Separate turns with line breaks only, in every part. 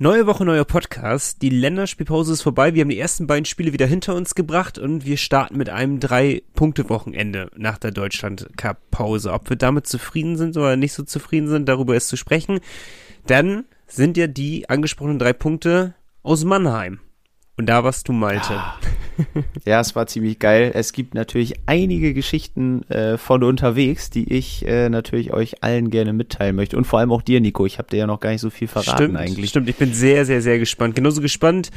Neue Woche, neuer Podcast. Die Länderspielpause ist vorbei. Wir haben die ersten beiden Spiele wieder hinter uns gebracht und wir starten mit einem Drei-Punkte-Wochenende nach der Deutschland-Cup-Pause. Ob wir damit zufrieden sind oder nicht so zufrieden sind, darüber ist zu sprechen. Dann sind ja die angesprochenen drei Punkte aus Mannheim. Und da warst du, Malte.
Ja. ja, es war ziemlich geil. Es gibt natürlich einige Geschichten äh, von unterwegs, die ich äh, natürlich euch allen gerne mitteilen möchte. Und vor allem auch dir, Nico. Ich habe dir ja noch gar nicht so viel verraten
stimmt,
eigentlich.
Stimmt, ich bin sehr, sehr, sehr gespannt. Genauso gespannt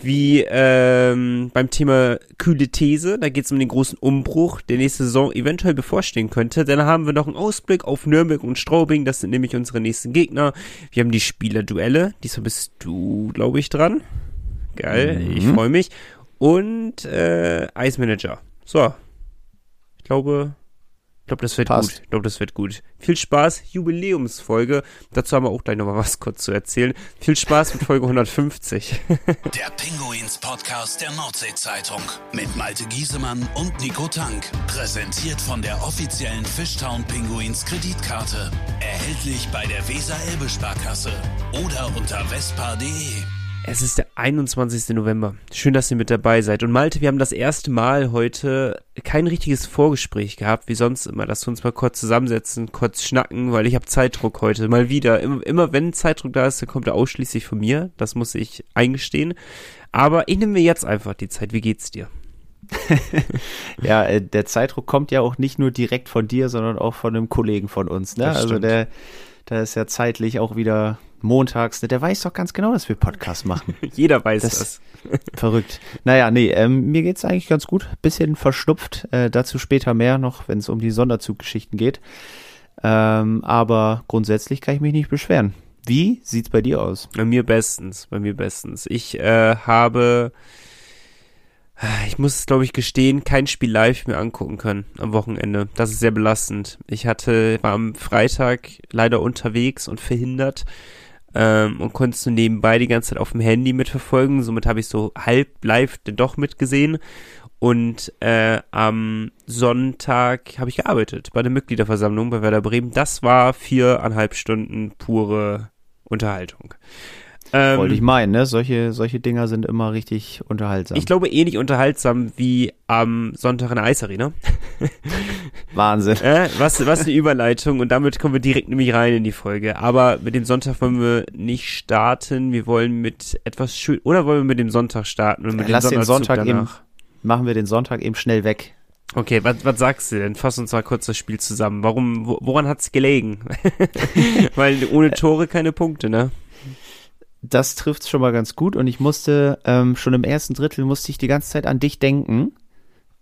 wie ähm, beim Thema kühle These. Da geht es um den großen Umbruch, der nächste Saison eventuell bevorstehen könnte. Dann haben wir noch einen Ausblick auf Nürnberg und Straubing. Das sind nämlich unsere nächsten Gegner. Wir haben die Spielerduelle. Diesmal bist du, glaube ich, dran. Geil, mhm. ich freue mich. Und äh, Ice Manager. So. Ich glaube, ich glaube, das wird Passt. gut. Ich glaube, das wird gut. Viel Spaß, Jubiläumsfolge. Dazu haben wir auch gleich nochmal was kurz zu erzählen. Viel Spaß mit Folge 150.
der Pinguins Podcast der Nordsee-Zeitung mit Malte Giesemann und Nico Tank. Präsentiert von der offiziellen Fishtown Pinguins Kreditkarte. Erhältlich bei der Weser-Elbe-Sparkasse oder unter vespa.de.
Es ist der 21. November. Schön, dass ihr mit dabei seid. Und Malte, wir haben das erste Mal heute kein richtiges Vorgespräch gehabt, wie sonst immer, dass wir uns mal kurz zusammensetzen, kurz schnacken, weil ich habe Zeitdruck heute. Mal wieder. Immer, immer wenn Zeitdruck da ist, dann kommt er ausschließlich von mir. Das muss ich eingestehen. Aber ich nehme mir jetzt einfach die Zeit. Wie geht's dir?
ja, äh, der Zeitdruck kommt ja auch nicht nur direkt von dir, sondern auch von einem Kollegen von uns. Ne? Also der, da ist ja zeitlich auch wieder montags, der weiß doch ganz genau, dass wir Podcast machen.
Jeder weiß das. das.
verrückt. Naja, nee, ähm, mir geht's eigentlich ganz gut. Bisschen verschnupft, äh, dazu später mehr noch, wenn es um die Sonderzuggeschichten geht. Ähm, aber grundsätzlich kann ich mich nicht beschweren. Wie sieht's bei dir aus?
Bei mir bestens, bei mir bestens. Ich äh, habe, ich muss es glaube ich gestehen, kein Spiel live mehr angucken können am Wochenende. Das ist sehr belastend. Ich hatte, war am Freitag leider unterwegs und verhindert ähm, und konntest du nebenbei die ganze Zeit auf dem Handy mitverfolgen. Somit habe ich so halb live doch mitgesehen. Und äh, am Sonntag habe ich gearbeitet bei der Mitgliederversammlung bei Werder Bremen. Das war viereinhalb Stunden pure Unterhaltung.
Ähm, Wollte ich meinen, ne? Solche, solche Dinger sind immer richtig unterhaltsam.
Ich glaube ähnlich unterhaltsam wie am Sonntag in der Eisarena.
Wahnsinn.
Äh, was, was eine Überleitung und damit kommen wir direkt nämlich rein in die Folge. Aber mit dem Sonntag wollen wir nicht starten. Wir wollen mit etwas schön, oder wollen wir mit dem Sonntag starten und mit
Lass dem den Sonntag eben, machen wir den Sonntag eben schnell weg.
Okay, was, was sagst du denn? Fass uns mal kurz das Spiel zusammen. Warum, woran hat's gelegen? Weil ohne Tore keine Punkte, ne?
Das trifft schon mal ganz gut und ich musste ähm, schon im ersten Drittel musste ich die ganze Zeit an dich denken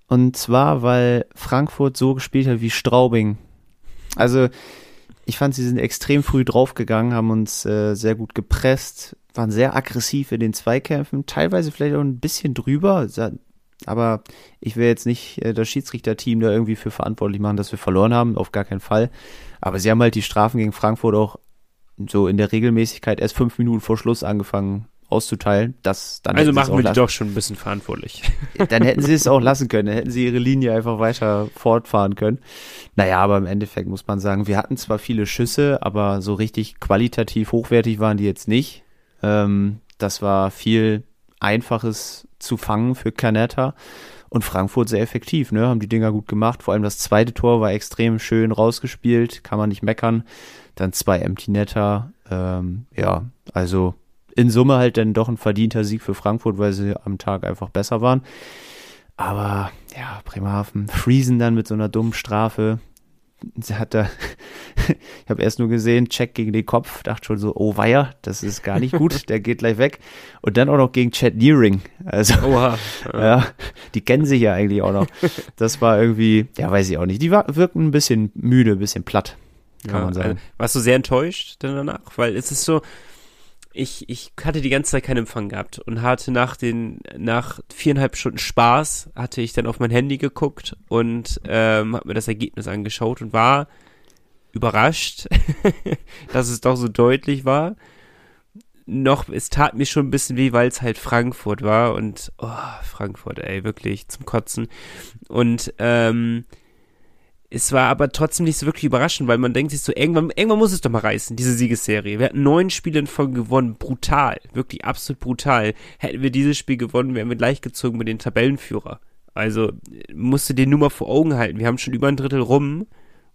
und zwar weil Frankfurt so gespielt hat wie Straubing. Also ich fand, sie sind extrem früh draufgegangen, haben uns äh, sehr gut gepresst, waren sehr aggressiv in den Zweikämpfen, teilweise vielleicht auch ein bisschen drüber, aber ich will jetzt nicht äh, das Schiedsrichterteam da irgendwie für verantwortlich machen, dass wir verloren haben, auf gar keinen Fall. Aber sie haben halt die Strafen gegen Frankfurt auch so in der Regelmäßigkeit erst fünf Minuten vor Schluss angefangen auszuteilen. Das dann
also machen wir die doch schon ein bisschen verantwortlich.
Dann hätten sie es auch lassen können, dann hätten sie ihre Linie einfach weiter fortfahren können. Naja, aber im Endeffekt muss man sagen, wir hatten zwar viele Schüsse, aber so richtig qualitativ hochwertig waren die jetzt nicht. Ähm, das war viel Einfaches zu fangen für Canetta. Und Frankfurt sehr effektiv, ne? Haben die Dinger gut gemacht. Vor allem das zweite Tor war extrem schön rausgespielt, kann man nicht meckern dann zwei Empty Netter. Ähm, ja, also in Summe halt dann doch ein verdienter Sieg für Frankfurt, weil sie am Tag einfach besser waren. Aber ja, Bremerhaven, Friesen dann mit so einer dummen Strafe. Sie hat da, ich habe erst nur gesehen, Check gegen den Kopf, dachte schon so, oh weia, das ist gar nicht gut, der geht gleich weg. Und dann auch noch gegen Chad Nearing. Also, Oha. ja, die kennen sich ja eigentlich auch noch. Das war irgendwie, ja, weiß ich auch nicht. Die war, wirkten ein bisschen müde, ein bisschen platt kann ja, man sagen.
Äh, warst du sehr enttäuscht denn danach? Weil es ist so, ich, ich hatte die ganze Zeit keinen Empfang gehabt und hatte nach den, nach viereinhalb Stunden Spaß, hatte ich dann auf mein Handy geguckt und ähm, habe mir das Ergebnis angeschaut und war überrascht, dass es doch so deutlich war. Noch, es tat mir schon ein bisschen weh, weil es halt Frankfurt war und, oh, Frankfurt, ey, wirklich zum Kotzen. Und, ähm, es war aber trotzdem nicht so wirklich überraschend, weil man denkt sich so, irgendwann, irgendwann muss es doch mal reißen, diese Siegesserie. Wir hatten neun Spiele in Folge gewonnen, brutal, wirklich absolut brutal. Hätten wir dieses Spiel gewonnen, wären wir gleichgezogen mit den Tabellenführer. Also musst du dir nur mal vor Augen halten. Wir haben schon über ein Drittel rum.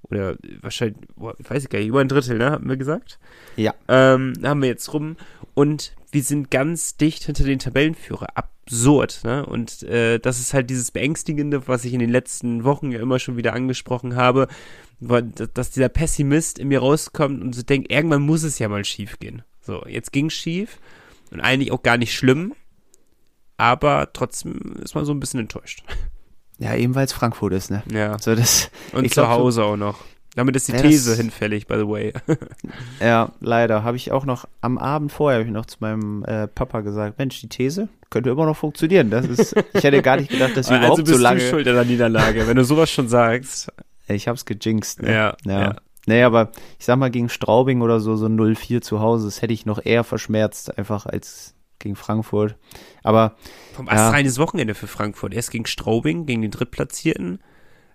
Oder wahrscheinlich, boah, weiß ich gar nicht, über ein Drittel, ne, haben wir gesagt?
Ja.
Ähm, haben wir jetzt rum. Und wir sind ganz dicht hinter den Tabellenführer. Absurd, ne? Und äh, das ist halt dieses Beängstigende, was ich in den letzten Wochen ja immer schon wieder angesprochen habe, dass dieser Pessimist in mir rauskommt und so denkt, irgendwann muss es ja mal schief gehen. So, jetzt ging's schief und eigentlich auch gar nicht schlimm, aber trotzdem ist man so ein bisschen enttäuscht.
Ja, eben weil es Frankfurt ist, ne?
Ja.
So, das,
Und
ich
zu
glaub,
Hause auch noch. Damit ist die
Ja,
These hinfällig, by the way.
Ja, leider. Habe ich auch noch am Abend vorher ich noch zu meinem äh, Papa gesagt, Mensch, die These könnte immer noch funktionieren. Das ist, ich hätte gar nicht gedacht, dass wir
also
überhaupt
bist
so lange.
du schuld an der Niederlage, wenn du sowas schon sagst.
Ich hab's gejinxt. Ne?
Ja,
ja.
ja.
Nee, aber ich sag mal, gegen Straubing oder so, so 0-4 zu Hause, das hätte ich noch eher verschmerzt, einfach als gegen Frankfurt. Aber
Vom
Ja.
astreines Wochenende für Frankfurt. Erst gegen Straubing, gegen den Drittplatzierten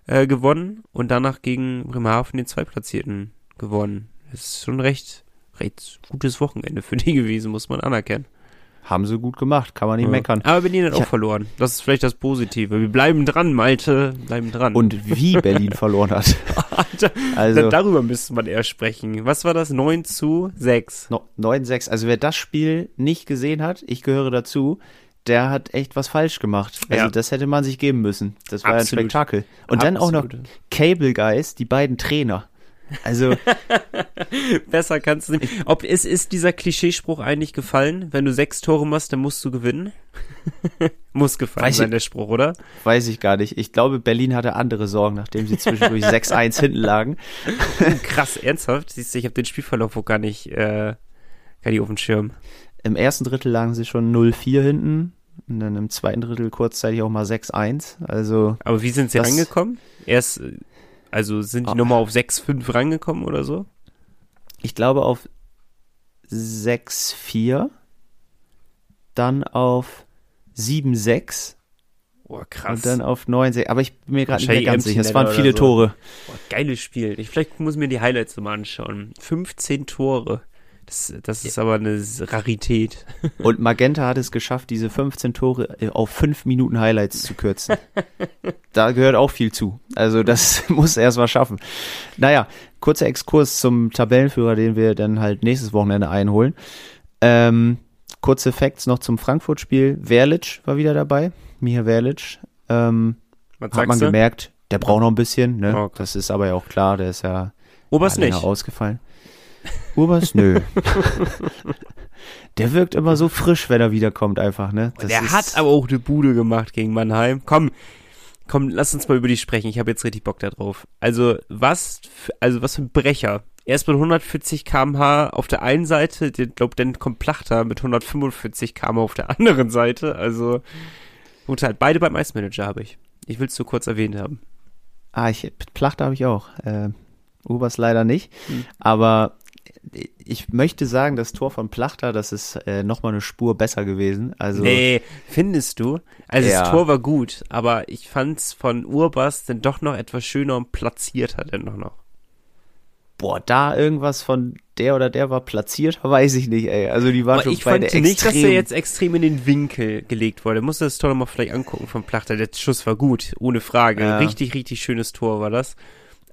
äh, gewonnen und danach gegen Bremerhaven den Zweitplatzierten gewonnen. Das ist schon recht, recht gutes Wochenende für die gewesen, muss man anerkennen.
haben sie gut gemacht, kann man nicht
Ja.
meckern.
Aber Berlin hat
Ich
auch verloren. Das ist vielleicht das Positive. Wir bleiben dran, Malte. Bleiben dran.
Und wie Berlin verloren hat.
Alter,
Also
da, darüber müsste man eher sprechen. Was war das? 9 zu 6.
no- 9-6. Also wer das Spiel nicht gesehen hat, ich gehöre dazu, der hat echt was falsch gemacht. Also
Ja.
das hätte man sich geben müssen. Das war
Absolut.
ein Spektakel. Und dann auch noch
Absolut.
Cable Guys, die beiden Trainer. Also
Besser kannst du nicht. Ob es ist dieser Klischeespruch eigentlich gefallen? Wenn du sechs Tore machst, dann musst du gewinnen. Muss gefallen
Weiß
sein,
ich-
der Spruch, oder?
weiß ich gar nicht. Ich glaube, Berlin hatte andere Sorgen, nachdem sie zwischendurch 6-1 hinten lagen.
Krass, ernsthaft. Siehst du, ich habe den Spielverlauf auch gar nicht, äh, gar nicht auf dem Schirm.
Im ersten Drittel lagen sie schon 0-4 hinten. Und dann im zweiten Drittel kurzzeitig auch mal 6-1. Also
Aber wie sind sie
Das-
rangekommen? Erst, also sind die
Ah.
nochmal auf 6-5 rangekommen oder so?
ich glaube auf 6-4. Dann auf 7-6.
Boah, krass.
Und dann auf 9-6. Aber ich bin mir gerade nicht mehr ganz sicher. Es waren viele
so.
Tore.
Boah, geiles Spiel. Ich, vielleicht muss ich mir die Highlights nochmal anschauen. 15 Tore. Das, das ist aber eine Rarität.
Und Magenta hat es geschafft, diese 15 Tore äh, auf 5 Minuten Highlights zu kürzen. da gehört auch viel zu. Also das muss er erst mal schaffen. Naja, kurzer Exkurs zum Tabellenführer, den wir dann halt nächstes Wochenende einholen. Ähm, kurze Facts noch zum Frankfurt-Spiel. Verlic war wieder dabei. Miha Verlic. Ähm,
Was
hat man
du?
gemerkt, der braucht noch ein bisschen. Ne?
Okay.
Das ist aber ja auch klar, der ist ja
Oberst
länger
nicht.
ausgefallen. Urbers, nö. Der wirkt immer so frisch, wenn er wiederkommt, einfach, ne? Das
Der hat aber auch eine Bude gemacht gegen Mannheim. Komm, komm, lass uns mal über die sprechen. Ich habe jetzt richtig Bock da drauf. Also, was, für, also was für ein Brecher. Erst mit 140 km/h auf der einen Seite, ich glaube, dann kommt Plachter mit 145 km auf der anderen Seite. Also, brutal. Beide beim Eismanager habe ich. Ich will es nur kurz erwähnt haben.
Ah, ich, Plachte habe ich auch. Äh, Ubers leider nicht.
Hm.
Aber ich möchte sagen, das Tor von Plachter, das ist äh, nochmal eine Spur besser gewesen. Also,
Nee, findest du? Also
Ja.
das Tor war gut, aber ich fand's von Urbas dann doch noch etwas schöner und platzierter denn noch. noch.
boah, da irgendwas von der oder der war platziert, weiß ich nicht, ey. Also die waren
Aber
schon
ich fand
beide
nicht, dass er jetzt extrem in den Winkel gelegt wurde. Musst du das Tor noch mal vielleicht angucken vom Plachter. Der Schuss war gut, ohne Frage.
Ja.
Richtig, richtig schönes Tor war das.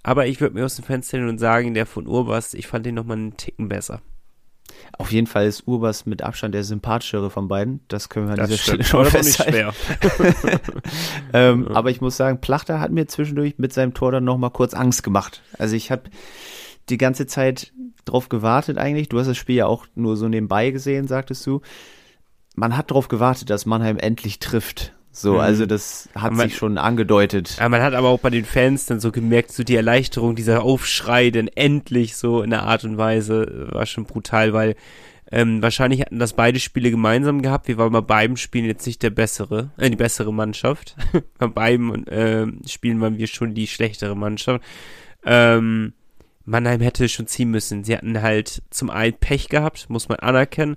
Aber ich würde mir aus dem Fenster hin und sagen, der von Urbas, ich fand den noch mal einen Ticken besser.
Auf jeden Fall ist Urbas mit Abstand der sympathischere von beiden. Das können wir an dieser Stelle
stimmt.
schon
Aber das ist auch
festhalten.
nicht schwer.
Ähm, Aber ich muss sagen, Plachter hat mir zwischendurch mit seinem Tor dann nochmal kurz Angst gemacht. Also ich habe die ganze Zeit drauf gewartet eigentlich. Du hast das Spiel ja auch nur so nebenbei gesehen, sagtest du. Man hat drauf gewartet, dass Mannheim endlich trifft. So,
Mhm.
also das hat
Aber-
sich schon angedeutet.
Ja, man hat aber auch bei den Fans dann so gemerkt, so die Erleichterung, dieser Aufschrei, denn endlich so in der Art und Weise äh, war schon brutal, weil ähm, wahrscheinlich hatten das beide Spiele gemeinsam gehabt. Wir waren bei beiden Spielen jetzt nicht der bessere, äh, die bessere Mannschaft. bei beiden ähm, Spielen waren wir schon die schlechtere Mannschaft. Ähm, Mannheim hätte schon ziehen müssen. Sie hatten halt zum einen Pech gehabt, muss man anerkennen.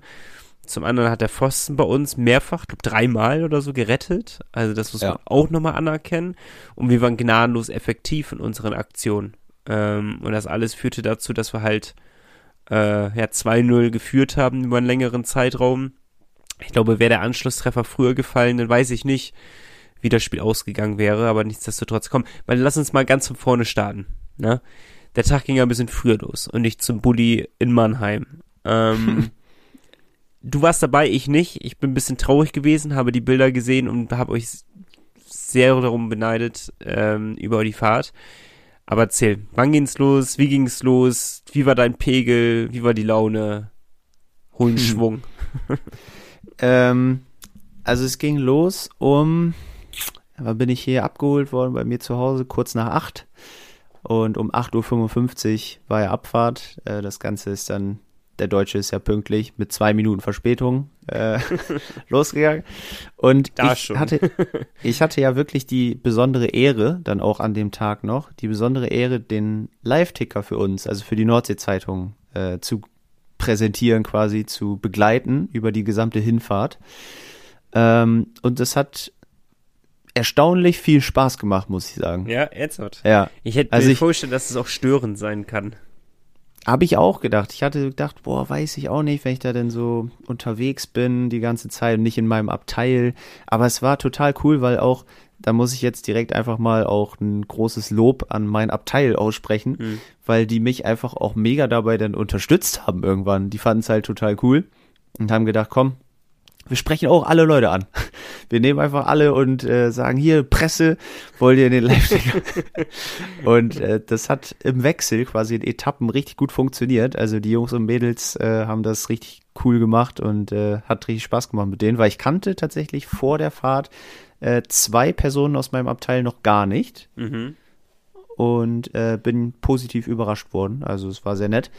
Zum anderen hat der Pfosten bei uns mehrfach, ich glaube dreimal oder so gerettet. Also das muss
Ja.
man auch nochmal anerkennen. Und wir waren gnadenlos effektiv in unseren Aktionen. Ähm, und das alles führte dazu, dass wir halt äh, ja 2-0 geführt haben über einen längeren Zeitraum. Ich glaube, wäre der Anschlusstreffer früher gefallen, dann weiß ich nicht, wie das Spiel ausgegangen wäre, aber nichtsdestotrotz, komm, weil lass uns mal ganz von vorne starten. Ne? Der Tag ging ja ein bisschen früher los und nicht zum Bulli in Mannheim. Ähm, du warst dabei, ich nicht. Ich bin ein bisschen traurig gewesen, habe die Bilder gesehen und habe euch sehr darum beneidet ähm, über die Fahrt. Aber erzähl, wann ging's los? Wie ging's los? Wie war dein Pegel? Wie war die Laune? Hol einen Schwung.
Ähm, also es ging los um, wann bin ich hier abgeholt worden bei mir zu Hause, kurz nach acht. Und um 8.55 Uhr war ja Abfahrt. Äh, das Ganze ist dann, der Deutsche ist ja pünktlich, mit zwei Minuten Verspätung äh, losgegangen. Und ich hatte, ich hatte ja wirklich die besondere Ehre, dann auch an dem Tag noch, die besondere Ehre, den Live-Ticker für uns, also für die Nordsee-Zeitung, äh, zu präsentieren, quasi zu begleiten über die gesamte Hinfahrt. Ähm, und das hat erstaunlich viel Spaß gemacht, muss ich sagen.
Ja, ernsthaft.
Ja,
Ich hätte
Also
mir
ich-
vorstellen, dass es auch störend sein kann.
Habe ich auch gedacht. Ich hatte gedacht, boah, weiß ich auch nicht, wenn ich da denn so unterwegs bin die ganze Zeit und nicht in meinem Abteil. Aber es war total cool, weil auch, da muss ich jetzt direkt einfach mal auch ein großes Lob an mein Abteil aussprechen,
Mhm.
weil die mich einfach auch mega dabei dann unterstützt haben irgendwann. Die fanden es halt total cool und haben gedacht, komm, wir sprechen auch alle Leute an. Wir nehmen einfach alle und äh, sagen, hier, Presse, wollt ihr in den live Und äh, das hat im Wechsel quasi in Etappen richtig gut funktioniert. Also die Jungs und Mädels äh, haben das richtig cool gemacht und äh, hat richtig Spaß gemacht mit denen, weil ich kannte tatsächlich vor der Fahrt äh, zwei Personen aus meinem Abteil noch gar nicht
Mhm.
und äh, bin positiv überrascht worden. Also es war sehr nett.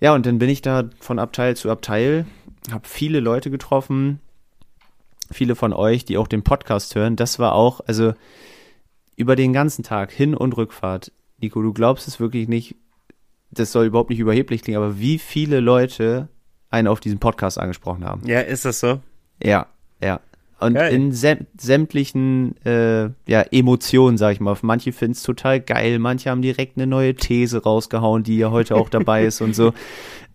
Ja, und dann bin ich da von Abteil zu Abteil, habe viele Leute getroffen, viele von euch, die auch den Podcast hören. Das war auch, also über den ganzen Tag, Hin- und Rückfahrt. Nico, du glaubst es wirklich nicht, das soll überhaupt nicht überheblich klingen, aber wie viele Leute einen auf diesen Podcast angesprochen haben.
Ja, ist das so?
Ja, ja. Und
Geil.
in säm sämtlichen äh, ja, Emotionen, sag ich mal. Manche finden es total geil, manche haben direkt eine neue These rausgehauen, die ja heute auch dabei ist und so.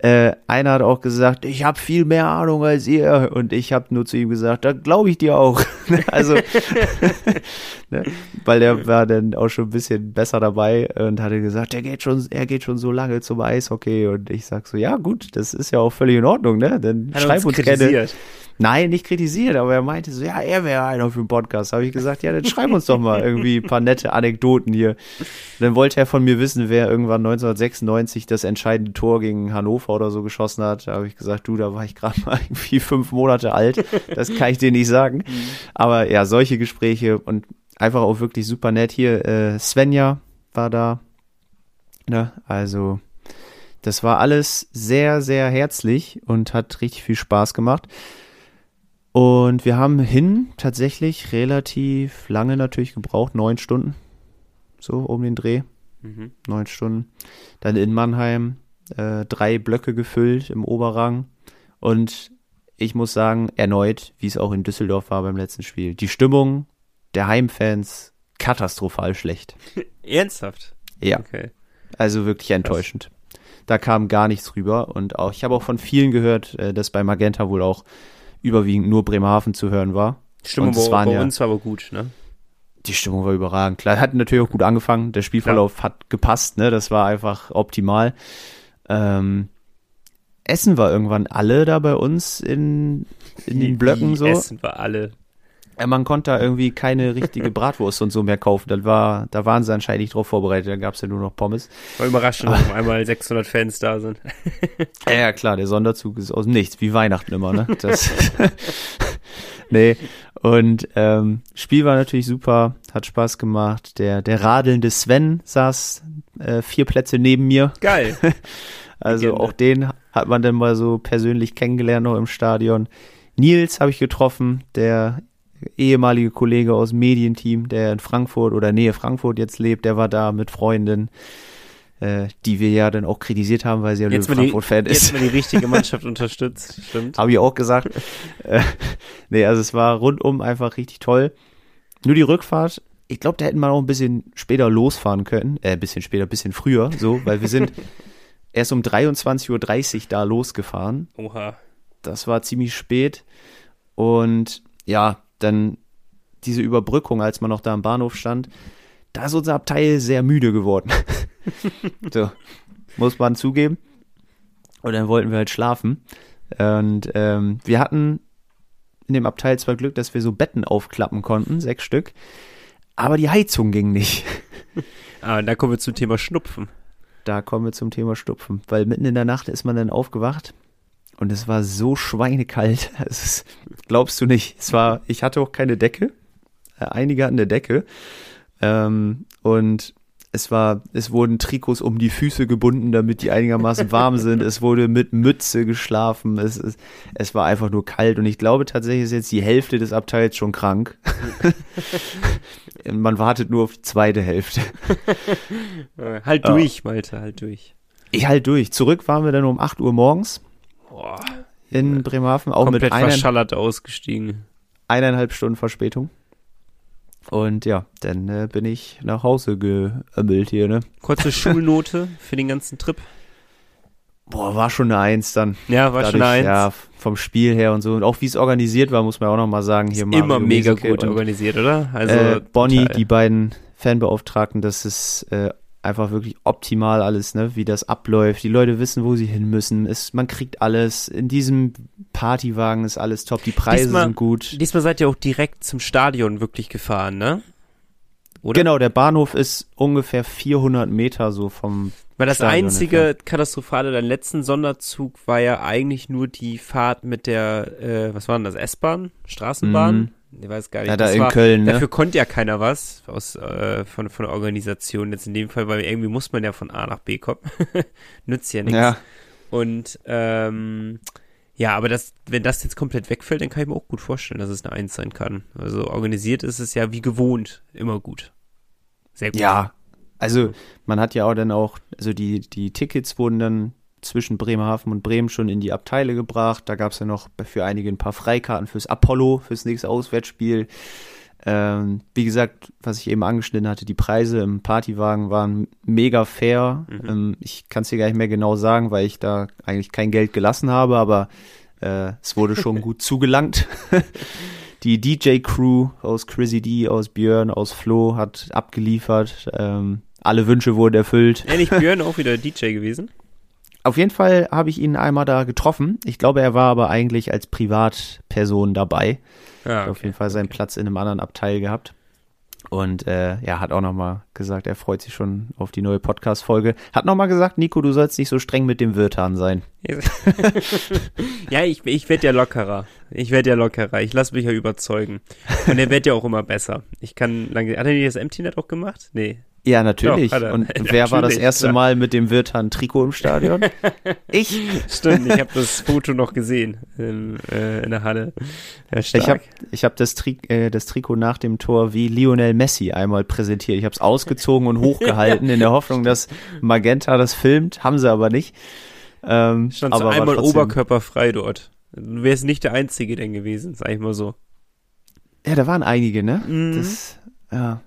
Äh, einer hat auch gesagt, ich habe viel mehr Ahnung als ihr. Und ich habe nur zu ihm gesagt, da glaube ich dir auch. also, ne? weil der war dann auch schon ein bisschen besser dabei und hatte gesagt, der geht schon, er geht schon so lange zum Eishockey. Und ich sag so, ja gut, das ist ja auch völlig in Ordnung, ne? Dann
Hat
schreib uns, gerne. Nein, nicht kritisiert, aber er meinte so, ja, er wäre einer für einen Podcast. Habe ich gesagt, ja, dann schreib uns doch mal irgendwie ein paar nette Anekdoten hier. Dann wollte er von mir wissen, wer irgendwann 1996 das entscheidende Tor gegen Hannover oder so geschossen hat. Da habe ich gesagt, du, da war ich gerade mal irgendwie fünf Monate alt. Das kann ich dir nicht sagen. Aber ja, solche Gespräche und einfach auch wirklich super nett hier. Äh, Svenja war da. Ne? Also, das war alles sehr, sehr herzlich und hat richtig viel Spaß gemacht. Und wir haben hin tatsächlich relativ lange natürlich gebraucht, neun Stunden. So um den Dreh,
Mhm.
neun Stunden. Dann in Mannheim äh, drei Blöcke gefüllt im Oberrang. Und ich muss sagen, erneut, wie es auch in Düsseldorf war beim letzten Spiel, die Stimmung der Heimfans katastrophal schlecht.
Ernsthaft?
Ja.
Okay.
Also wirklich enttäuschend. Da kam gar nichts rüber und auch ich habe auch von vielen gehört, äh, dass bei Magenta wohl auch überwiegend nur Bremerhaven zu hören war.
Stimmung
Und es
bei,
ja-
uns war aber gut, ne?
Die Stimmung war überragend. Klar, hat natürlich auch gut angefangen. Der Spielverlauf hat gepasst, ne? Das war einfach optimal. Ähm, Essen war irgendwann alle da bei uns in, in den Blöcken
Die
so.
Essen wir alle.
Ja, man konnte da irgendwie keine richtige Bratwurst und so mehr kaufen. Das war, da waren sie anscheinend nicht drauf vorbereitet. Da gab's ja nur noch Pommes.
War überraschend, dass auf einmal 600 Fans da sind.
Ja, klar, der Sonderzug ist aus Nichts, wie Weihnachten immer, ne? Das nee. Und ähm, Spiel war natürlich super, hat Spaß gemacht. Der, der radelnde Sven saß äh, vier Plätze neben mir.
Geil.
Also
Legende.
auch den hat man dann mal so persönlich kennengelernt noch im Stadion. Nils habe ich getroffen, der ehemalige Kollege aus dem Medienteam, der in Frankfurt oder Nähe Frankfurt jetzt lebt, der war da mit Freundin. äh, die wir ja dann auch kritisiert haben, weil sie ja Frankfurt-Fan ist.
jetzt mal die richtige Mannschaft unterstützt, stimmt.
Habe ich auch gesagt. äh, nee, also es war rundum einfach richtig toll. Nur die Rückfahrt, ich glaube, da hätten wir auch ein bisschen später losfahren können. Äh, ein bisschen später, ein bisschen früher, so, weil wir sind erst um 23.30 Uhr da losgefahren.
Oha.
Das war ziemlich spät. Und ja, dann diese Überbrückung, als man noch da am Bahnhof stand, da ist unser Abteil sehr müde geworden. so, muss man zugeben. Und dann wollten wir halt schlafen. Und ähm, wir hatten in dem Abteil zwar Glück, dass wir so Betten aufklappen konnten, sechs Stück, aber die Heizung ging nicht.
Ah, und da kommen wir zum Thema Schnupfen.
Da kommen wir zum Thema Stupfen, weil mitten in der Nacht ist man dann aufgewacht und es war so schweinekalt. Ist, glaubst du nicht. Es war, ich hatte auch keine Decke. Äh, einige hatten eine Decke. Ähm, und es war, es wurden Trikots um die Füße gebunden, damit die einigermaßen warm sind. Es wurde mit Mütze geschlafen. Es, es, es war einfach nur kalt. Und ich glaube tatsächlich ist jetzt die Hälfte des Abteils schon krank. Man wartet nur auf die zweite Hälfte.
Äh, Halt durch, Malte, halt durch.
Ich halt durch. Zurück waren wir dann um 8 Uhr morgens
Boah,
in Bremerhaven, auch mit
komplett
einer,
verschallert ausgestiegen.
eineinhalb Stunden Verspätung. Und ja, dann äh, bin ich nach Hause geömmelt hier, ne?
Kurze Schulnote für den ganzen Trip.
Boah, war schon eine Eins dann.
Ja, war schon eine Eins.
Ja, vom Spiel her und so. Und auch wie es organisiert war, muss man auch noch mal sagen. Hier
Immer
Mario
mega
Meseke
gut organisiert, oder? Also
äh, Bonnie, die beiden Fanbeauftragten, das ist äh, einfach wirklich optimal alles, ne? Wie das abläuft. Die Leute wissen, wo sie hin müssen. Es, man kriegt alles. In diesem Partywagen ist alles top. Die Preise
Diesmal-
sind gut.
Diesmal seid ihr auch direkt zum Stadion wirklich gefahren, ne? Oder?
Genau, der Bahnhof ist ungefähr 400 Meter so vom
Weil das
Stadion
einzige Katastrophale deinem letzten Sonderzug war ja eigentlich nur die Fahrt mit der, äh, was war denn das, S-Bahn? Straßenbahn?
Mhm.
Ich weiß gar nicht.
Ja, da
das
in
war,
Köln, ne?
Dafür konnte ja keiner was aus, äh, von, von der Organisation jetzt in dem Fall, weil irgendwie muss man ja von A nach B kommen. Nützt ja nichts.
Ja,
Und ähm, ja, aber das, wenn das jetzt komplett wegfällt, dann kann ich mir auch gut vorstellen, dass es eine Eins sein kann. Also organisiert ist es ja wie gewohnt immer gut. Sehr gut.
Ja, also man hat ja auch dann auch, also die, die Tickets wurden dann zwischen Bremerhaven und Bremen schon in die Abteile gebracht. Da gab es ja noch für einige ein paar Freikarten fürs Apollo, fürs nächste Auswärtsspiel. Ähm, wie gesagt, was ich eben angeschnitten hatte, die Preise im Partywagen waren mega fair.
Mhm.
Ähm, ich kann es dir gar nicht mehr genau sagen, weil ich da eigentlich kein Geld gelassen habe, aber äh, es wurde schon gut zugelangt. Die DJ-Crew aus Chrissy D, aus Björn, aus Flo hat abgeliefert. Ähm, alle Wünsche wurden erfüllt.
Ähnlich Björn auch wieder DJ gewesen.
Auf jeden Fall habe ich ihn einmal da getroffen. Ich glaube, er war aber eigentlich als Privatperson dabei.
Ja,
Hat auf jeden Fall seinen Platz in einem anderen Abteil gehabt. Und äh, ja, hat auch nochmal gesagt, er freut sich schon auf die neue Podcast-Folge. Hat nochmal gesagt, Nico, du sollst nicht so streng mit dem Wirtan sein.
ja, ich, ich werde ja lockerer. Ich werde ja lockerer. Ich lasse mich ja überzeugen. Und er wird ja auch immer besser. Ich kann lange. Hat er nicht das Empty-Net auch gemacht? Nee.
Ja, natürlich.
Er.
Und wer war das
Natürlich,
erste
klar.
Mal mit dem Wirtan-Trikot im Stadion? ich.
Stimmt, ich habe das Foto noch gesehen in, äh, in der Halle. Ja.
Ich habe ich hab das, Tri äh, das Trikot nach dem Tor wie Lionel Messi einmal präsentiert. Ich habe es ausgezogen und hochgehalten in der Hoffnung, dass Magenta das filmt. Haben sie aber nicht. Ähm,
Stand
aber
so einmal oberkörperfrei dort. Du wärst nicht der Einzige denn gewesen, sag ich mal so.
Ja, da waren einige, ne?
Mhm.
Das, ja,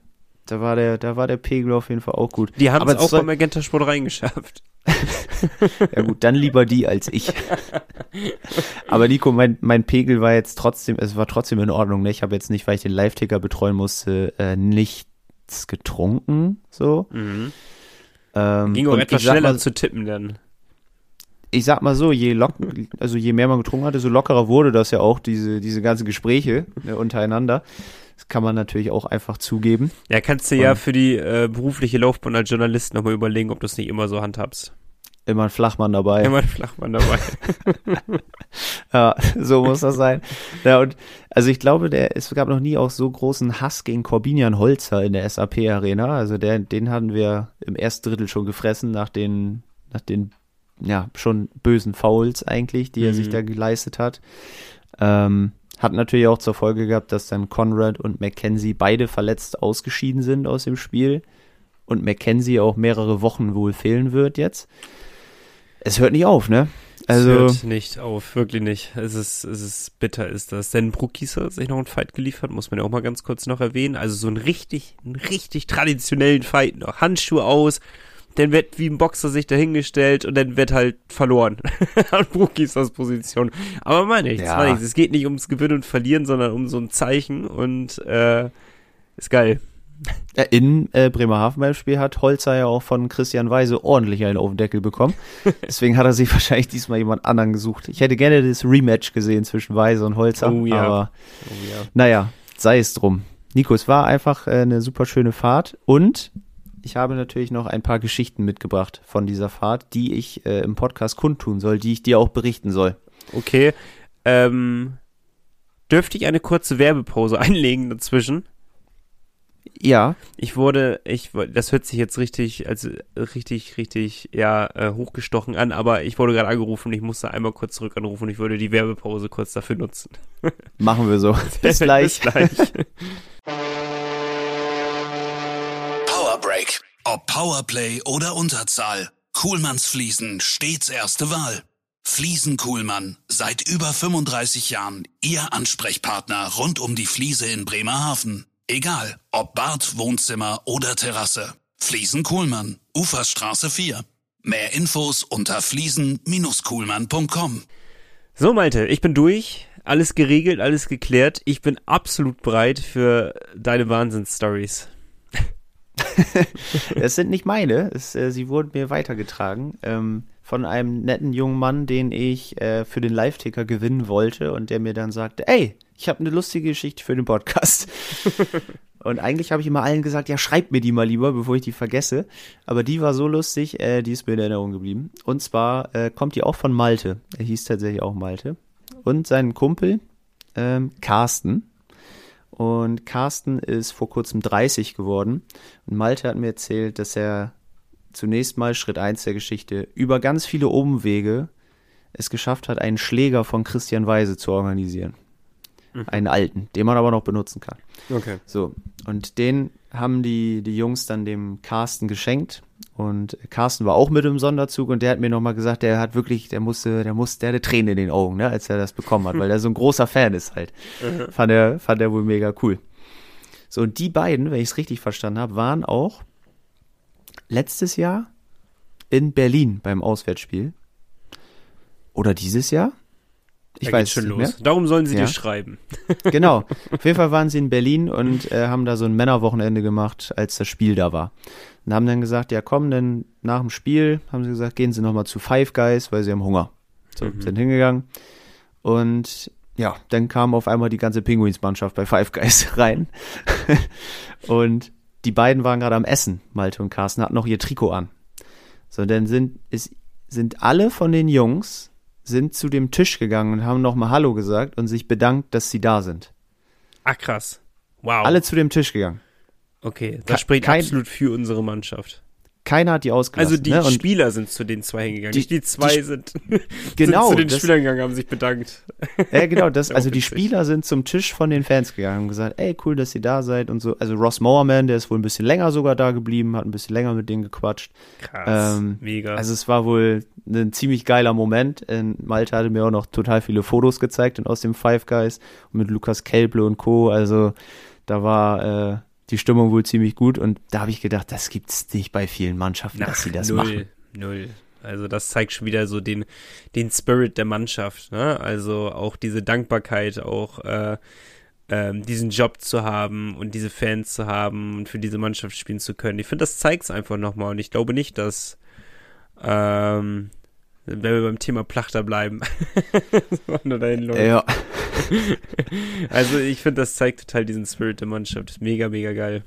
da war der, da war der Pegel auf jeden Fall auch gut.
Die haben es auch beim Magenta Sport reingeschafft.
Ja gut, dann lieber die als ich. Aber Nico, mein, mein Pegel war jetzt trotzdem, es war trotzdem in Ordnung. Ne? Ich habe jetzt nicht, weil ich den Live-Ticker betreuen musste, äh, nichts getrunken. So.
Mhm.
Ähm,
Ging auch etwas schneller
mal,
zu tippen dann.
ich sag mal so, je lock, also je mehr man getrunken hatte, so lockerer wurde das ja auch, diese, diese ganzen Gespräche ne, untereinander. Das kann man natürlich auch einfach zugeben.
Ja, kannst du ja für die äh, berufliche Laufbahn als Journalist nochmal überlegen, ob du es nicht immer so handhabst.
Immer ein Flachmann dabei.
Immer ein Flachmann dabei.
Ja, so muss das sein. Ja, und also ich glaube, der, es gab noch nie auch so großen Hass gegen Corbinian Holzer in der SAP-Arena. Also der, den hatten wir im ersten Drittel schon gefressen nach den, nach den, ja, schon bösen Fouls eigentlich, die er
Mhm.
sich da geleistet hat. Ähm, hat natürlich auch zur Folge gehabt, dass dann Conrad und McKenzie beide verletzt ausgeschieden sind aus dem Spiel. und Mackenzie auch mehrere Wochen wohl fehlen wird jetzt. Es hört nicht auf, ne?
Also, es hört nicht auf, wirklich nicht. Es ist, es ist bitter, ist das. Denn Brookis hat sich noch einen Fight geliefert, muss man ja auch mal ganz kurz noch erwähnen. Also so einen richtig, einen richtig traditionellen Fight noch. Handschuhe aus, dann wird wie ein Boxer sich dahingestellt und dann wird halt verloren. An Brookis Position. Aber meine ich, ja. meine ich, es geht nicht ums Gewinnen und Verlieren, sondern um so ein Zeichen und äh, ist geil.
In äh, Bremerhaven beim Spiel hat Holzer ja auch von Christian Weise ordentlich einen auf den Deckel bekommen. Deswegen hat er sich wahrscheinlich diesmal jemand anderen gesucht. Ich hätte gerne das Rematch gesehen zwischen Weise und Holzer. Oh ja. Aber oh ja. naja, sei es drum. Nico, es war einfach äh, eine super schöne Fahrt und ich habe natürlich noch ein paar Geschichten mitgebracht von dieser Fahrt, die ich äh, im Podcast kundtun soll, die ich dir auch berichten soll.
Okay. Ähm, dürfte ich eine kurze Werbepause einlegen dazwischen?
Ja.
Ich wurde, ich, das hört sich jetzt richtig, also richtig, richtig, ja, äh, hochgestochen an, aber ich wurde gerade angerufen ich musste einmal kurz zurück anrufen und ich würde die Werbepause kurz dafür nutzen.
Machen wir so. Bis gleich. Bis gleich.
Break. Ob Powerplay oder Unterzahl. Kuhlmanns Fliesen stets erste Wahl. Fliesen Kuhlmann, seit über 35 Jahren Ihr Ansprechpartner rund um die Fliese in Bremerhaven. Egal, ob Bad, Wohnzimmer oder Terrasse. Fliesen Kuhlmann, Uferstraße 4. Mehr Infos unter fliesen-kuhlmann.com.
So, Malte, ich bin durch. Alles geregelt, alles geklärt. Ich bin absolut bereit für deine Wahnsinnsstories.
es sind nicht meine, es, äh, sie wurden mir weitergetragen. Ähm, von einem netten jungen Mann, den ich äh, für den Live-Ticker gewinnen wollte und der mir dann sagte, ey, ich habe eine lustige Geschichte für den Podcast. und eigentlich habe ich immer allen gesagt, ja, schreibt mir die mal lieber, bevor ich die vergesse. Aber die war so lustig, äh, die ist mir in Erinnerung geblieben. Und zwar äh, kommt die auch von Malte. Er hieß tatsächlich auch Malte. Und seinen Kumpel, ähm, Carsten. Und Carsten ist vor kurzem 30 geworden. Und Malte hat mir erzählt, dass er zunächst mal Schritt 1 der Geschichte über ganz viele Umwege es geschafft hat, einen Schläger von Christian Weise zu organisieren. Mhm. Einen alten, den man aber noch benutzen kann.
Okay.
So. Und den haben die, die Jungs dann dem Carsten geschenkt. Und Carsten war auch mit im Sonderzug und der hat mir nochmal gesagt, der hat wirklich, der musste, der musste, der hatte Tränen in den Augen, ne, als er das bekommen hat, weil er so ein großer Fan ist halt. Mhm. Fand er, fand er wohl mega cool. So, und die beiden, wenn ich es richtig verstanden habe, waren auch letztes Jahr in Berlin beim Auswärtsspiel. Oder dieses Jahr?
Ich da weiß schon los. Mehr. Darum sollen sie ja. dir schreiben.
Genau. Auf jeden Fall waren sie in Berlin und äh, haben da so ein Männerwochenende gemacht, als das Spiel da war. Und haben dann gesagt, ja komm, denn nach dem Spiel haben sie gesagt, gehen Sie nochmal zu Five Guys, weil sie haben Hunger. So, mhm. sind hingegangen. Und ja, dann kam auf einmal die ganze Pinguinsmannschaft bei Five Guys rein. und die beiden waren gerade am Essen, Malte und Carsten, hatten noch ihr Trikot an. So, dann sind, ist, sind alle von den Jungs sind zu dem Tisch gegangen und haben nochmal Hallo gesagt und sich bedankt, dass sie da sind.
Ach krass. Wow.
Alle zu dem Tisch gegangen.
Okay, das spricht kein, absolut für unsere Mannschaft.
Keiner hat die ausgelassen.
Also die
ne?
Spieler sind zu den zwei hingegangen. Die, die zwei die, sind,
genau,
sind zu den das, Spielern gegangen, haben sich bedankt.
Ja, genau. Das, also die Spieler sind zum Tisch von den Fans gegangen und gesagt, ey, cool, dass ihr da seid und so. Also Ross Mowerman, der ist wohl ein bisschen länger sogar da geblieben, hat ein bisschen länger mit denen gequatscht.
Krass, ähm, mega.
Also es war wohl ein ziemlich geiler Moment. In Malte hatte mir auch noch total viele Fotos gezeigt und aus dem Five Guys und mit Lukas Kelble und Co. Also da war äh, die Stimmung wohl ziemlich gut und da habe ich gedacht, das gibt's nicht bei vielen Mannschaften, Ach, dass sie das
null,
machen.
Null. Also das zeigt schon wieder so den, den Spirit der Mannschaft, ne? Also auch diese Dankbarkeit, auch äh, ähm, diesen Job zu haben und diese Fans zu haben und für diese Mannschaft spielen zu können. Ich finde, das zeigt es einfach nochmal und ich glaube nicht, dass ähm, wenn wir beim Thema Plachter bleiben.
ja.
also ich finde, das zeigt total diesen Spirit der Mannschaft. Mega, mega geil.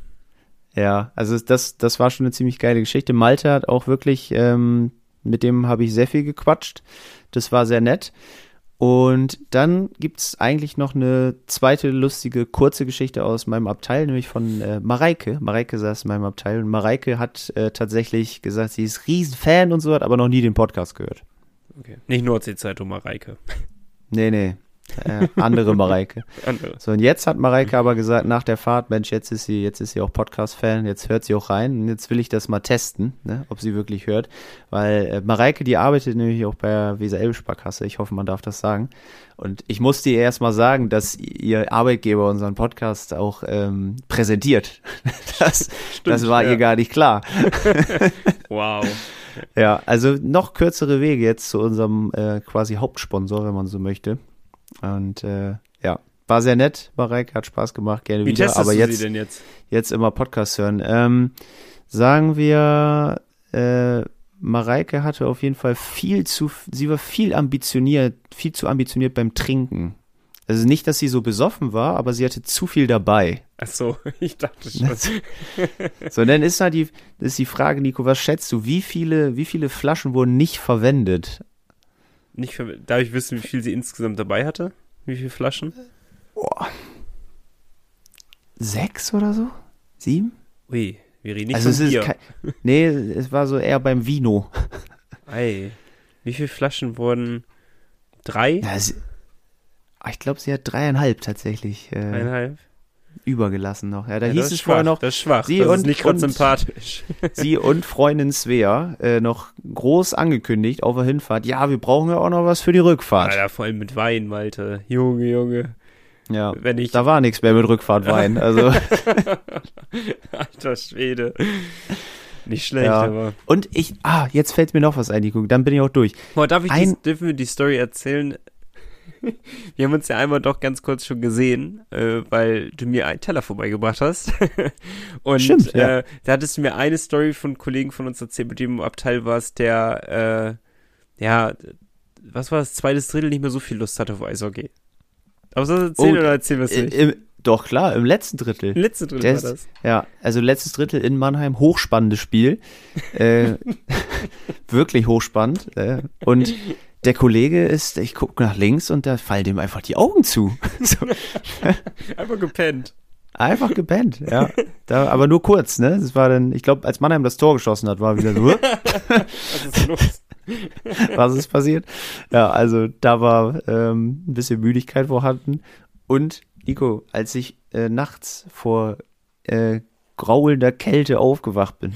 Ja, also das, das war schon eine ziemlich geile Geschichte. Malte hat auch wirklich, ähm, mit dem habe ich sehr viel gequatscht. Das war sehr nett. Und dann gibt's eigentlich noch eine zweite lustige, kurze Geschichte aus meinem Abteil, nämlich von äh, Mareike. Mareike saß in meinem Abteil und Mareike hat äh, tatsächlich gesagt, sie ist Riesenfan und so, hat aber noch nie den Podcast gehört.
Okay. Nicht Nordsee-Zeitung, Mareike.
Nee, nee. Äh, andere Mareike.
Andere.
So, und jetzt hat Mareike aber gesagt, nach der Fahrt, Mensch, jetzt ist sie, jetzt ist sie auch Podcast-Fan, jetzt hört sie auch rein und jetzt will ich das mal testen, ne, ob sie wirklich hört. Weil äh, Mareike, die arbeitet nämlich auch bei der Weser-Elbe-Sparkasse, ich hoffe, man darf das sagen. Und ich musste ihr erst mal sagen, dass ihr Arbeitgeber unseren Podcast auch ähm, präsentiert. Das, das war
ja.
ihr gar nicht klar.
Wow.
Ja, also noch kürzere Wege jetzt zu unserem äh, quasi Hauptsponsor, wenn man so möchte. Und äh, ja, war sehr nett. Mareike hat Spaß gemacht, gerne
Wie
wieder.
testest
Aber
du
jetzt,
sie denn jetzt?
jetzt immer Podcast hören. Ähm, sagen wir, äh, Mareike hatte auf jeden Fall viel zu, sie war viel ambitioniert, viel zu ambitioniert beim Trinken. Also nicht, dass sie so besoffen war, aber sie hatte zu viel dabei.
Ach so, ich dachte schon.
So, dann ist halt die, ist die Frage, Nico, was schätzt du? Wie viele, wie viele Flaschen wurden nicht verwendet?
Nicht ver Darf ich wissen, wie viel sie insgesamt dabei hatte? Wie viele Flaschen?
Sechs oder so? Sieben?
Ui, wir reden nicht
also es
Bier.
ist kein, nee, es war so eher beim Vino.
Ei, wie viele Flaschen wurden? Drei?
Ja, ich glaube, sie hat dreieinhalb tatsächlich äh,
Eineinhalb?
übergelassen noch. Ja, da
Ja,
hieß
das
es
ist
vorher
schwach,
noch,
Das ist schwach.
sie
das
und-
ist nicht gerade sympathisch.
sie und Freundin Svea äh, noch groß angekündigt auf der Hinfahrt. Ja, wir brauchen ja auch noch was für die Rückfahrt.
Alter, vor allem mit Wein, Malte. Junge, Junge.
Ja,
Wenn ich.
da war nichts mehr mit Rückfahrtwein. Also
Alter Schwede. Nicht schlecht,
Ja.
aber.
und ich, ah, jetzt fällt mir noch was ein, Nico. Dann bin ich auch durch.
Boah, darf ich
Ein-
die, dürfen wir die Story erzählen? Wir haben uns ja einmal doch ganz kurz schon gesehen, äh, weil du mir einen Teller vorbeigebracht hast. Und
Stimmt, ja.
äh, da hattest du mir eine Story von Kollegen von uns erzählt, mit dem im Abteil warst, der, äh, ja, was war das, zweites Drittel nicht mehr so viel Lust hatte auf Eishockey. Aber soll das erzählen
Oh,
oder erzählen wir es
Äh,
nicht?
im, doch, klar, im letzten Drittel.
Letzte Drittel
Der
war das.
Ja, also letztes Drittel in Mannheim, hochspannendes Spiel. Äh, wirklich hochspannend. Äh, und der Kollege ist, ich gucke nach links und da fallen dem einfach die Augen zu. So,
Einfach gepennt.
einfach gepennt, ja. Da, aber nur kurz, ne? Das war dann, ich glaube, als Mannheim das Tor geschossen hat, war wieder so, "Hup,
Was ist los?
was ist passiert? Ja, also da war ähm, ein bisschen Müdigkeit vorhanden. Und Nico, als ich äh, nachts vor äh, graulender Kälte aufgewacht bin,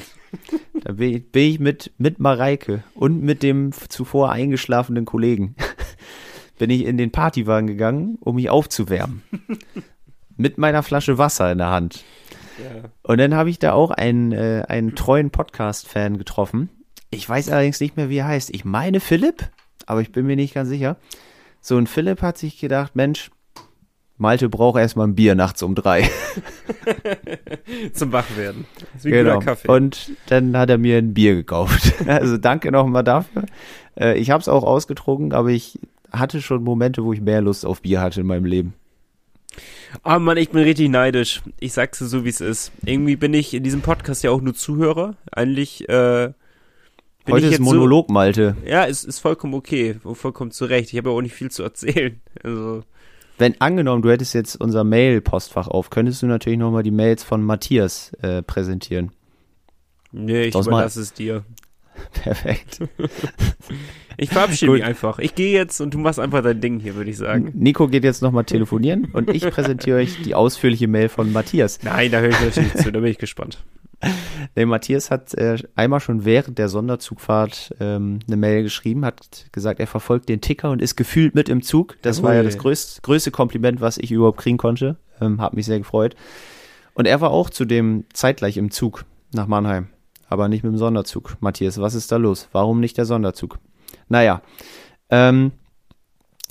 da bin ich, bin ich mit, mit Mareike und mit dem zuvor eingeschlafenen Kollegen, bin ich in den Partywagen gegangen, um mich aufzuwärmen. mit meiner Flasche Wasser in der Hand.
Ja.
Und dann habe ich da auch einen, äh, einen treuen Podcast-Fan getroffen. Ich weiß allerdings nicht mehr, wie er heißt. Ich meine Philipp, aber ich bin mir nicht ganz sicher. So, und Philipp hat sich gedacht, Mensch, Malte braucht erstmal ein Bier nachts um drei.
Zum Wachwerden. Das ist wie
genau.
guter Kaffee.
Und dann hat er mir ein Bier gekauft. Also danke nochmal dafür. Äh, ich habe es auch ausgetrunken, aber ich hatte schon Momente, wo ich mehr Lust auf Bier hatte in meinem Leben.
Ah Mann, ich bin richtig neidisch. Ich sag's dir so, wie es ist. Irgendwie bin ich in diesem Podcast ja auch nur Zuhörer. Eigentlich, äh, bin
Heute
ich
ist
jetzt
Monolog, Malte.
So, ja, es ist vollkommen okay. Vollkommen zu Recht. Ich habe ja auch nicht viel zu erzählen. Also,
Wenn angenommen, du hättest jetzt unser Mail-Postfach auf, könntest du natürlich nochmal die Mails von Matthias äh, präsentieren.
nee, ich überlasse es dir.
Perfekt.
Ich verabschiede mich einfach. Ich gehe jetzt und du machst einfach dein Ding hier, würde ich sagen.
Nico geht jetzt nochmal telefonieren und ich präsentiere euch die ausführliche Mail von Matthias.
Nein, da höre ich natürlich zu. Da bin ich gespannt.
Der Matthias hat äh, einmal schon während der Sonderzugfahrt ähm, eine Mail geschrieben, hat gesagt, er verfolgt den Ticker und ist gefühlt mit im Zug. Das war ja
Jawohl.
das größte, größte Kompliment, was ich überhaupt kriegen konnte. Ähm, hat mich sehr gefreut. Und er war auch zudem zeitgleich im Zug nach Mannheim, aber nicht mit dem Sonderzug. Matthias, was ist da los? Warum nicht der Sonderzug? Naja, ähm,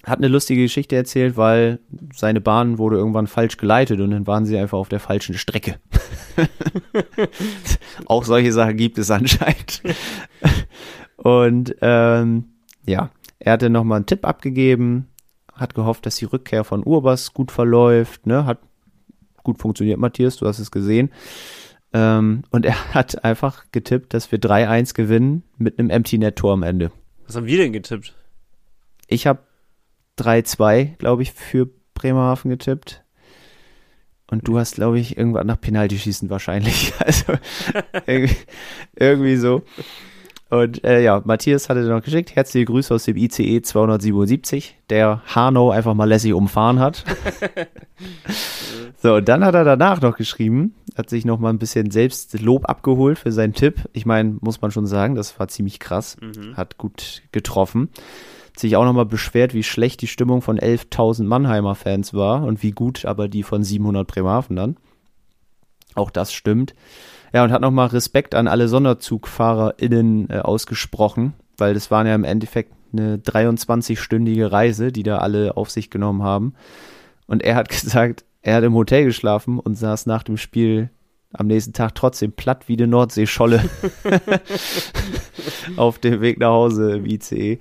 hat eine lustige Geschichte erzählt, weil seine Bahn wurde irgendwann falsch geleitet und dann waren sie einfach auf der falschen Strecke. Auch solche Sachen gibt es anscheinend. Und ähm, ja, er hatte nochmal einen Tipp abgegeben, hat gehofft, dass die Rückkehr von Urbas gut verläuft, ne? Hat gut funktioniert, Matthias, du hast es gesehen. Ähm, und er hat einfach getippt, dass wir 3-1 gewinnen mit einem Empty Net Tor am Ende.
Was haben wir denn getippt?
Ich habe 3-2, glaube ich, für Bremerhaven getippt. Und du hast, glaube ich, irgendwann nach Penalty schießen wahrscheinlich. Also irgendwie, irgendwie so. Und äh, ja, Matthias hatte noch geschickt, herzliche Grüße aus dem ICE 277, der Hanau einfach mal lässig umfahren hat. so, und dann hat er danach noch geschrieben, hat sich noch mal ein bisschen selbst Lob abgeholt für seinen Tipp. Ich meine, muss man schon sagen, das war ziemlich krass,
Mhm.
hat gut getroffen. Sich auch noch mal beschwert, wie schlecht die Stimmung von 11.000 Mannheimer Fans war und wie gut aber die von 700 Bremerhaven dann. Auch das stimmt. Ja, und hat nochmal Respekt an alle SonderzugfahrerInnen äh, ausgesprochen, weil das waren ja im Endeffekt eine 23-stündige Reise, die da alle auf sich genommen haben. Und er hat gesagt, er hat im Hotel geschlafen und saß nach dem Spiel am nächsten Tag trotzdem platt wie eine Nordseescholle auf dem Weg nach Hause im ICE.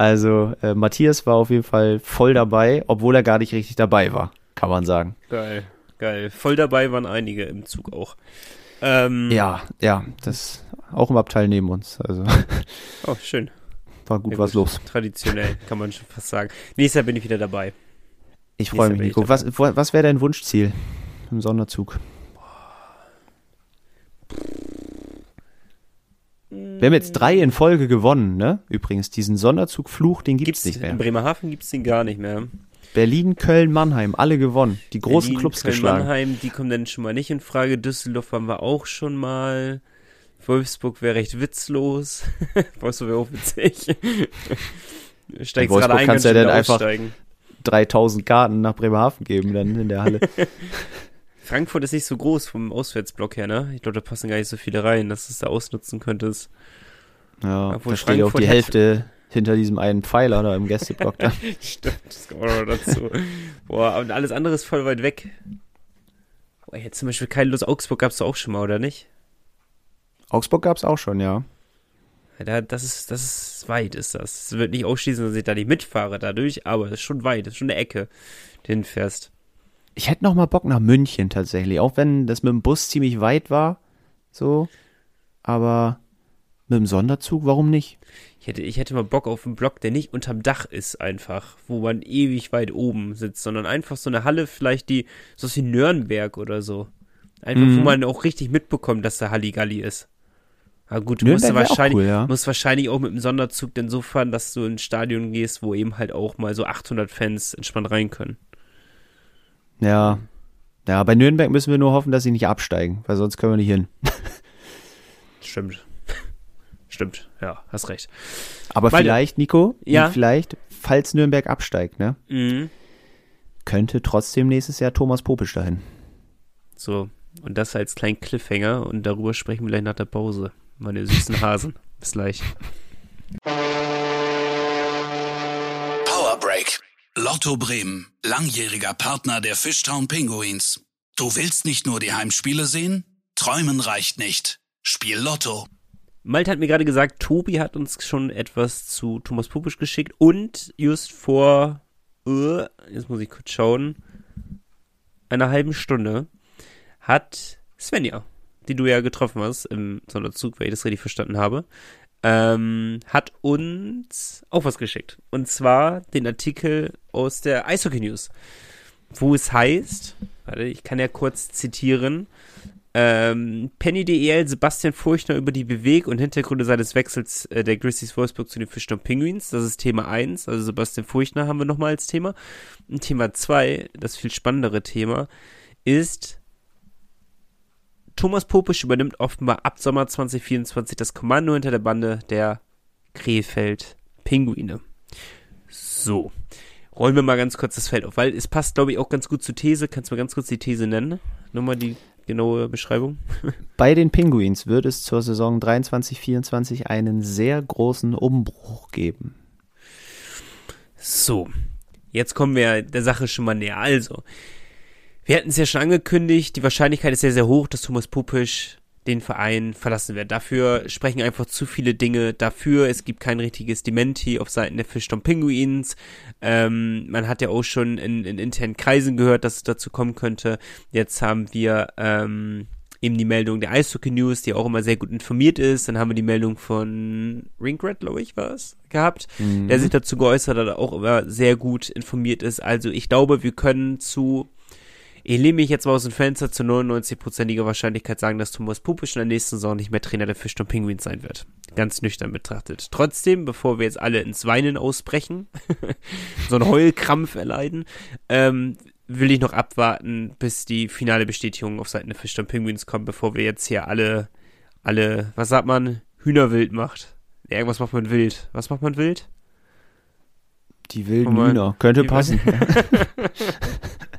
Also äh, Matthias war auf jeden Fall voll dabei, obwohl er gar nicht richtig dabei war, kann man sagen.
Geil, geil. Voll dabei waren einige im Zug auch. Ähm,
Ja, ja, das auch im Abteil neben uns. Also
Oh, schön.
war gut
Ja,
was los.
Traditionell, kann man schon fast sagen. Nächstes Jahr bin ich wieder dabei.
Ich freue mich, Nico. Was, was wäre dein Wunschziel im Sonderzug? Wir haben jetzt drei in Folge gewonnen, ne? Übrigens, diesen Sonderzugfluch, den gibt's, nicht
In
mehr.
Bremerhaven gibt's den gar nicht mehr.
Berlin, Köln, Mannheim, alle gewonnen. Die großen
Berlin,
Clubs
Köln,
geschlagen.
Mannheim, die kommen dann schon mal nicht in Frage. Düsseldorf waren wir auch schon mal. Wolfsburg wäre recht witzlos. Wolfsburg wäre auch witzig. Steigst gerade ein,
kannst ja dann einfach-
aussteigen.
3000 Karten nach Bremerhaven geben dann in der Halle.
Frankfurt ist nicht so groß vom Auswärtsblock her, ne? Ich glaube, da passen gar nicht so viele rein, dass du es da ausnutzen könntest.
Ja,
Obwohl
da steht ja auch die Hälfte hinter diesem einen Pfeiler da im Gästeblock da.
Stimmt, das kommt auch noch dazu. Boah, und alles andere ist voll weit weg. Boah, jetzt zum Beispiel keine Lust. Augsburg gab's doch auch schon mal, oder nicht?
Augsburg gab's auch schon, ja.
Ja, da, das ist, das ist weit, ist das. Es wird nicht ausschließen, dass ich da nicht mitfahre dadurch, aber es ist schon weit, es ist schon eine Ecke, die hinfährst.
Ich hätte noch mal Bock nach München tatsächlich, auch wenn das mit dem Bus ziemlich weit war, so. Aber mit dem Sonderzug, warum nicht?
Ich hätte, ich hätte mal Bock auf einen Block, der nicht unterm Dach ist, einfach, wo man ewig weit oben sitzt, sondern einfach so eine Halle, vielleicht die, so wie Nürnberg oder so. Einfach, wo
Mhm.
man auch richtig mitbekommt, dass da Halligalli ist. Aber gut, du musst
Nürnberg
wahrscheinlich,
cool, ja.
musst wahrscheinlich auch mit dem Sonderzug denn so fahren, dass du ins Stadion gehst, wo eben halt auch mal so 800 Fans entspannt rein können.
Ja. Ja, bei Nürnberg müssen wir nur hoffen, dass sie nicht absteigen, weil sonst können wir nicht hin.
Stimmt. Stimmt, ja, hast recht.
Aber
Meine-
vielleicht, Nico,
Ja.
vielleicht, falls Nürnberg absteigt, ne,
Mhm.
könnte trotzdem nächstes Jahr Thomas Popisch dahin.
So, und das als kleinen Cliffhanger und darüber sprechen wir gleich nach der Pause. Meine süßen Hasen. Bis gleich.
Lotto Bremen, langjähriger Partner der Fishtown Pinguins. Du willst nicht nur die Heimspiele sehen? Träumen reicht nicht. Spiel Lotto.
Malte hat mir gerade gesagt, Tobi hat uns schon etwas zu Thomas Pupisch geschickt und just vor, äh, jetzt muss ich kurz schauen, einer halben Stunde hat Svenja, die du ja getroffen hast im Sonderzug, wenn ich das richtig verstanden habe, ähm, hat uns auch was geschickt. Und zwar den Artikel aus der Eishockey News, wo es heißt, warte, ich kann ja kurz zitieren, ähm, Penny DEL, Sebastian Furchtner über die Beweg- und Hintergründe seines Wechsels äh, der Grizzlies Wolfsburg zu den Fischtown Penguins. Das ist Thema 1, also Sebastian Furchtner haben wir nochmal als Thema. Und Thema 2, das viel spannendere Thema, ist Thomas Popisch übernimmt offenbar ab Sommer 2024 das Kommando hinter der Bande der Krefeld Pinguine. So. Rollen wir mal ganz kurz das Feld auf, weil es passt, glaube ich, auch ganz gut zur These. Kannst du mal ganz kurz die These nennen? Nochmal die genaue Beschreibung.
Bei den Penguins wird es zur Saison 23-24 einen sehr großen Umbruch geben.
So, jetzt kommen wir der Sache schon mal näher. Also, wir hatten es ja schon angekündigt, die Wahrscheinlichkeit ist sehr, sehr hoch, dass Thomas Pupisch den Verein verlassen wird. Dafür sprechen einfach zu viele Dinge dafür. Es gibt kein richtiges Dementi auf Seiten der Fischtown Penguins. Ähm, man hat ja auch schon in, in internen Kreisen gehört, dass es dazu kommen könnte. Jetzt haben wir ähm, eben die Meldung der Eishockey News, die auch immer sehr gut informiert ist. Dann haben wir die Meldung von Ringrat, glaube ich, war es, gehabt, der sich dazu geäußert hat, auch immer sehr gut informiert ist. Also ich glaube, wir können zu Ich lehne mich jetzt mal aus dem Fenster zu 99%iger Wahrscheinlichkeit sagen, dass Thomas Pupisch in der nächsten Saison nicht mehr Trainer der Fischton Penguins sein wird. Ganz nüchtern betrachtet. Trotzdem, bevor wir jetzt alle ins Weinen ausbrechen, so einen Heulkrampf erleiden, ähm, will ich noch abwarten, bis die finale Bestätigung auf Seiten der Fischton Penguins kommt, bevor wir jetzt hier alle, alle, was sagt man, Hühnerwild macht. Irgendwas macht man wild. Was macht man wild?
Die wilden
mal,
Hühner. Könnte passen.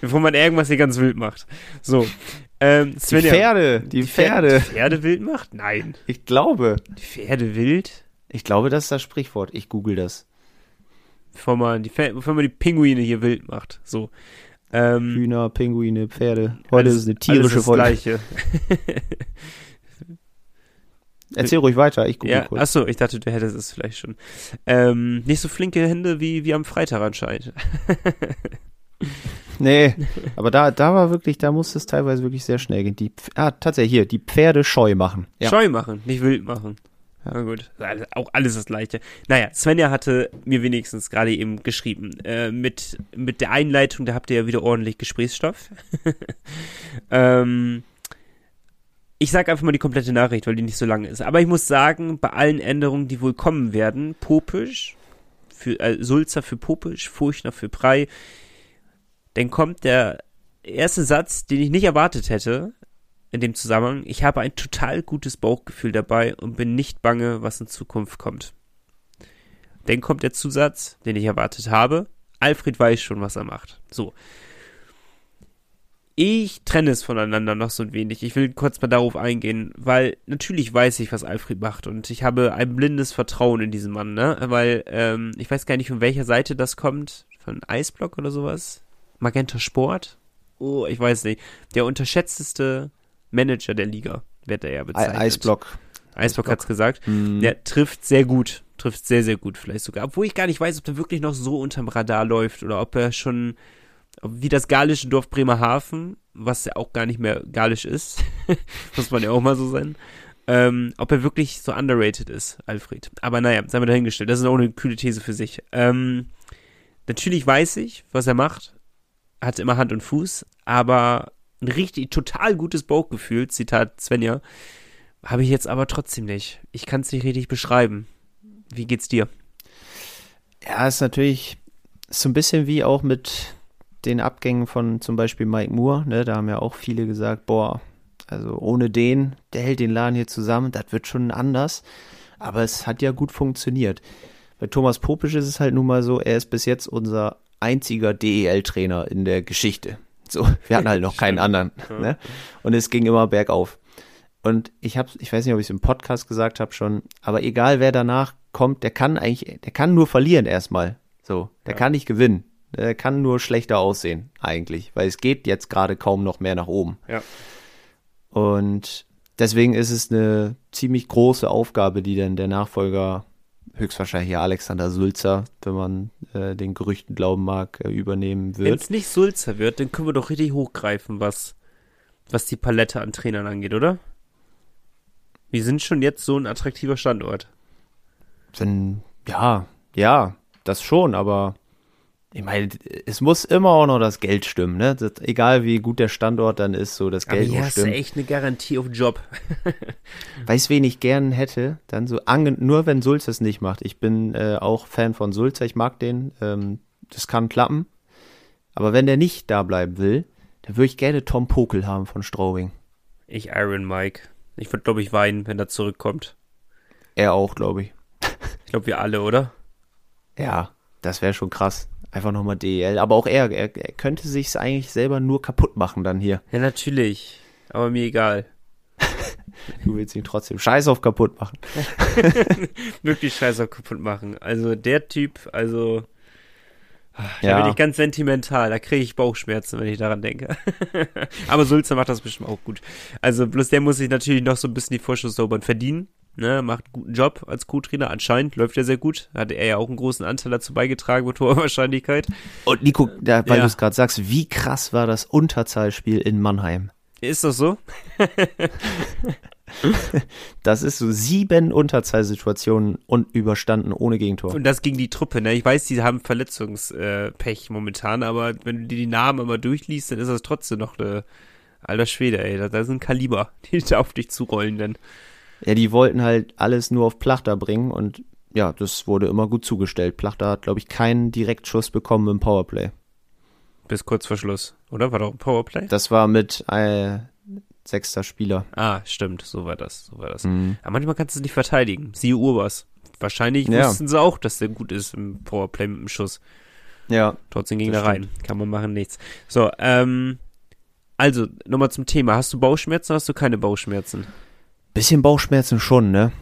Bevor man irgendwas hier ganz wild macht. So. Ähm,
Die
Svenja,
Pferde. Die
Pfer-
Pferde.
Die Pferde wild macht? Nein.
Ich glaube.
Die Pferde wild?
Ich glaube, das ist das Sprichwort. Ich google das.
Bevor man die, Pfer- bevor man die Pinguine hier wild macht. So. Ähm,
Hühner, Pinguine, Pferde. Heute
alles-
ist eine
alles
tierische
das
Folge.
Gleiche.
Erzähl ruhig weiter. Ich google
Ja,
kurz.
achso, ich dachte, du hättest es vielleicht schon. Ähm, nicht so flinke Hände wie, wie am Freitag anscheinend.
Nee, aber da, da war wirklich, da musste es teilweise wirklich sehr schnell gehen. Die, ah, tatsächlich hier, die Pferde scheu machen. Ja.
Scheu machen, nicht wild machen.
Ja.
Na gut, alles- auch alles das Gleiche. Naja, Svenja hatte mir wenigstens gerade eben geschrieben. Äh, mit, mit der Einleitung, da habt ihr ja wieder ordentlich Gesprächsstoff. ähm, ich sage einfach mal die komplette Nachricht, weil die nicht so lang ist. Aber ich muss sagen, bei allen Änderungen, die wohl kommen werden, Popisch, für, äh, Sulzer für Popisch, Furchner für Prei, dann kommt der erste Satz, den ich nicht erwartet hätte, in dem Zusammenhang, ich habe ein total gutes Bauchgefühl dabei und bin nicht bange, was in Zukunft kommt. Dann kommt der Zusatz, den ich erwartet habe. Alfred weiß schon, was er macht. So. Ich trenne es voneinander noch so ein wenig. Ich will kurz mal darauf eingehen, weil natürlich weiß ich, was Alfred macht und ich habe ein blindes Vertrauen in diesen Mann, ne? Weil ähm, ich weiß gar nicht, von welcher Seite das kommt. Von Eisblock oder sowas? Magenta Sport? Oh, ich weiß nicht. Der unterschätzteste Manager der Liga wird er ja
Ei-
bezeichnet.
Eisblock.
Eisblock hat's gesagt.
Mhm.
Der trifft sehr gut. Trifft sehr, sehr gut vielleicht sogar. Obwohl ich gar nicht weiß, ob der wirklich noch so unterm Radar läuft oder ob er schon, wie das galische Dorf Bremerhaven, was ja auch gar nicht mehr galisch ist, muss man ja auch mal so sein, ähm, ob er wirklich so underrated ist, Alfred. Aber naja, sei mal dahingestellt. Das ist auch eine kühle These für sich. Ähm, natürlich weiß ich, was er macht. Hat immer Hand und Fuß, aber ein richtig, total gutes Bauchgefühl, Zitat Svenja, habe ich jetzt aber trotzdem nicht. Ich kann es nicht richtig beschreiben. Wie geht's dir?
Ja, ist natürlich so ein bisschen wie auch mit den Abgängen von zum Beispiel Mike Moore. Ne? Da haben ja auch viele gesagt, boah, also ohne den, der hält den Laden hier zusammen, das wird schon anders. Aber es hat ja gut funktioniert. Bei Thomas Popisch ist es halt nun mal so, er ist bis jetzt unser einziger DEL-Trainer in der Geschichte. So, wir hatten halt noch keinen anderen. Ne? Und es ging immer bergauf. Und ich habe, ich weiß nicht, ob ich es im Podcast gesagt habe schon, aber egal wer danach kommt, der kann eigentlich, der kann nur verlieren erstmal. So, der
Ja.
kann nicht gewinnen. Der kann nur schlechter aussehen eigentlich, weil es geht jetzt gerade kaum noch mehr nach oben.
Ja.
Und deswegen ist es eine ziemlich große Aufgabe, die dann der Nachfolger, höchstwahrscheinlich hier Alexander Sulzer, wenn man äh, den Gerüchten glauben mag, äh, übernehmen
Wenn
wird.
es nicht Sulzer wird, dann können wir doch richtig hochgreifen, was, was die Palette an Trainern angeht, oder? Wir sind schon jetzt so ein attraktiver Standort.
Wenn, ja, ja, das schon, aber ich meine, es muss immer auch noch das Geld stimmen, ne? Das, egal wie gut der Standort dann ist, so das
Aber
Geld
hier
muss
hast du
stimmen.
echt eine Garantie auf Job.
Weißt wen ich gern hätte? Dann so, nur wenn Sulzer es nicht macht. Ich bin äh, auch Fan von Sulzer, ich mag den. Ähm, das kann klappen. Aber wenn der nicht da bleiben will, dann würde ich gerne Tom Pokel haben von Strobing.
Ich Iron Mike. Ich würde, glaube ich, weinen, wenn er zurückkommt.
Er auch, glaube ich.
Ich glaube, wir alle, oder?
Ja, das wäre schon krass. Einfach nochmal DEL. Aber auch er, er, er könnte sich's eigentlich selber nur kaputt machen dann hier.
Ja, natürlich. Aber mir egal.
Du willst ihn trotzdem scheiß auf kaputt machen.
Wirklich scheiße kaputt machen. Also der Typ, also. Da
Ja.
bin ich ganz sentimental, da kriege ich Bauchschmerzen, wenn ich daran denke. Aber Sulzer macht das bestimmt auch gut. Also bloß der muss sich natürlich noch so ein bisschen die Vorschusslobern verdienen. Ne, macht einen guten Job als Co-Trainer. Anscheinend läuft er sehr gut. Hatte er ja auch einen großen Anteil dazu beigetragen mit hoher Wahrscheinlichkeit.
Und Nico, da, weil
Ja.
du es gerade sagst, wie krass war das Unterzahlspiel in Mannheim?
Ist das so?
Das ist so sieben Unterzahlsituationen und überstanden ohne Gegentor.
Und das gegen die Truppe, ne? Ich weiß, die haben Verletzungspech momentan, aber wenn du dir die Namen immer durchliest, dann ist das trotzdem noch eine alter Schwede, ey. Da, da sind Kaliber, die da auf dich zurollen, denn.
Ja, die wollten halt alles nur auf Plachter bringen und ja, das wurde immer gut zugestellt. Plachter hat, glaube ich, keinen Direktschuss bekommen im Powerplay.
Bis kurz vor Schluss, oder? War doch ein Powerplay?
Das war mit äh, sechster Spieler.
Ah, stimmt, so war das, so war das.
Mhm.
Aber manchmal kannst du es nicht verteidigen. Siehe Urbas. Wahrscheinlich
Ja.
wussten sie auch, dass der gut ist im Powerplay mit dem Schuss.
Ja,
Trotzdem ging er rein. Kann man machen, nichts. So, ähm, also, nochmal zum Thema. Hast du Bauchschmerzen oder hast du keine Bauchschmerzen?
Bisschen Bauchschmerzen schon, ne?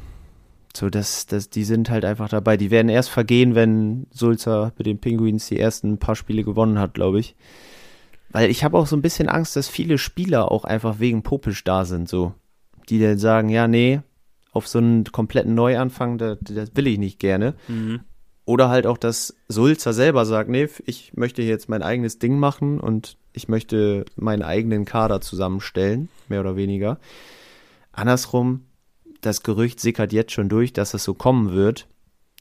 So, das, das, die sind halt einfach dabei. Die werden erst vergehen, wenn Sulzer mit den Penguins die ersten paar Spiele gewonnen hat, glaube ich. Weil ich habe auch so ein bisschen Angst, dass viele Spieler auch einfach wegen Popisch da sind, so. Die dann sagen, ja, nee, auf so einen kompletten Neuanfang, das, das will ich nicht gerne.
Mhm.
Oder halt auch, dass Sulzer selber sagt, nee, ich möchte jetzt mein eigenes Ding machen und ich möchte meinen eigenen Kader zusammenstellen, mehr oder weniger. Andersrum, das Gerücht sickert jetzt schon durch, dass es so kommen wird.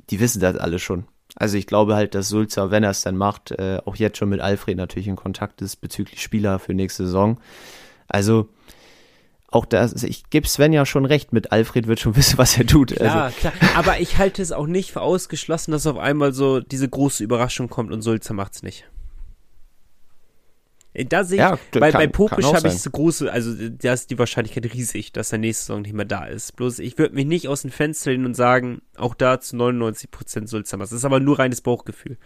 Die wissen das alle schon. Also ich glaube halt, dass Sulzer, wenn er es dann macht, äh, auch jetzt schon mit Alfred natürlich in Kontakt ist bezüglich Spieler für nächste Saison. Also auch das, ich gebe Sven ja schon recht, mit Alfred wird schon wissen, was er tut.
Klar,
Also,
klar. Aber ich halte es auch nicht für ausgeschlossen, dass auf einmal so diese große Überraschung kommt und Sulzer macht's nicht. Äh, Da sehe ich,
Ja,
bei,
kann-
bei Popisch habe ich so große, also da ist die Wahrscheinlichkeit riesig, dass er nächste Saison nicht mehr da ist. Bloß ich würde mich nicht aus dem Fenster lehnen und sagen, auch da zu 99% Sulzer macht's. Das ist aber nur reines Bauchgefühl.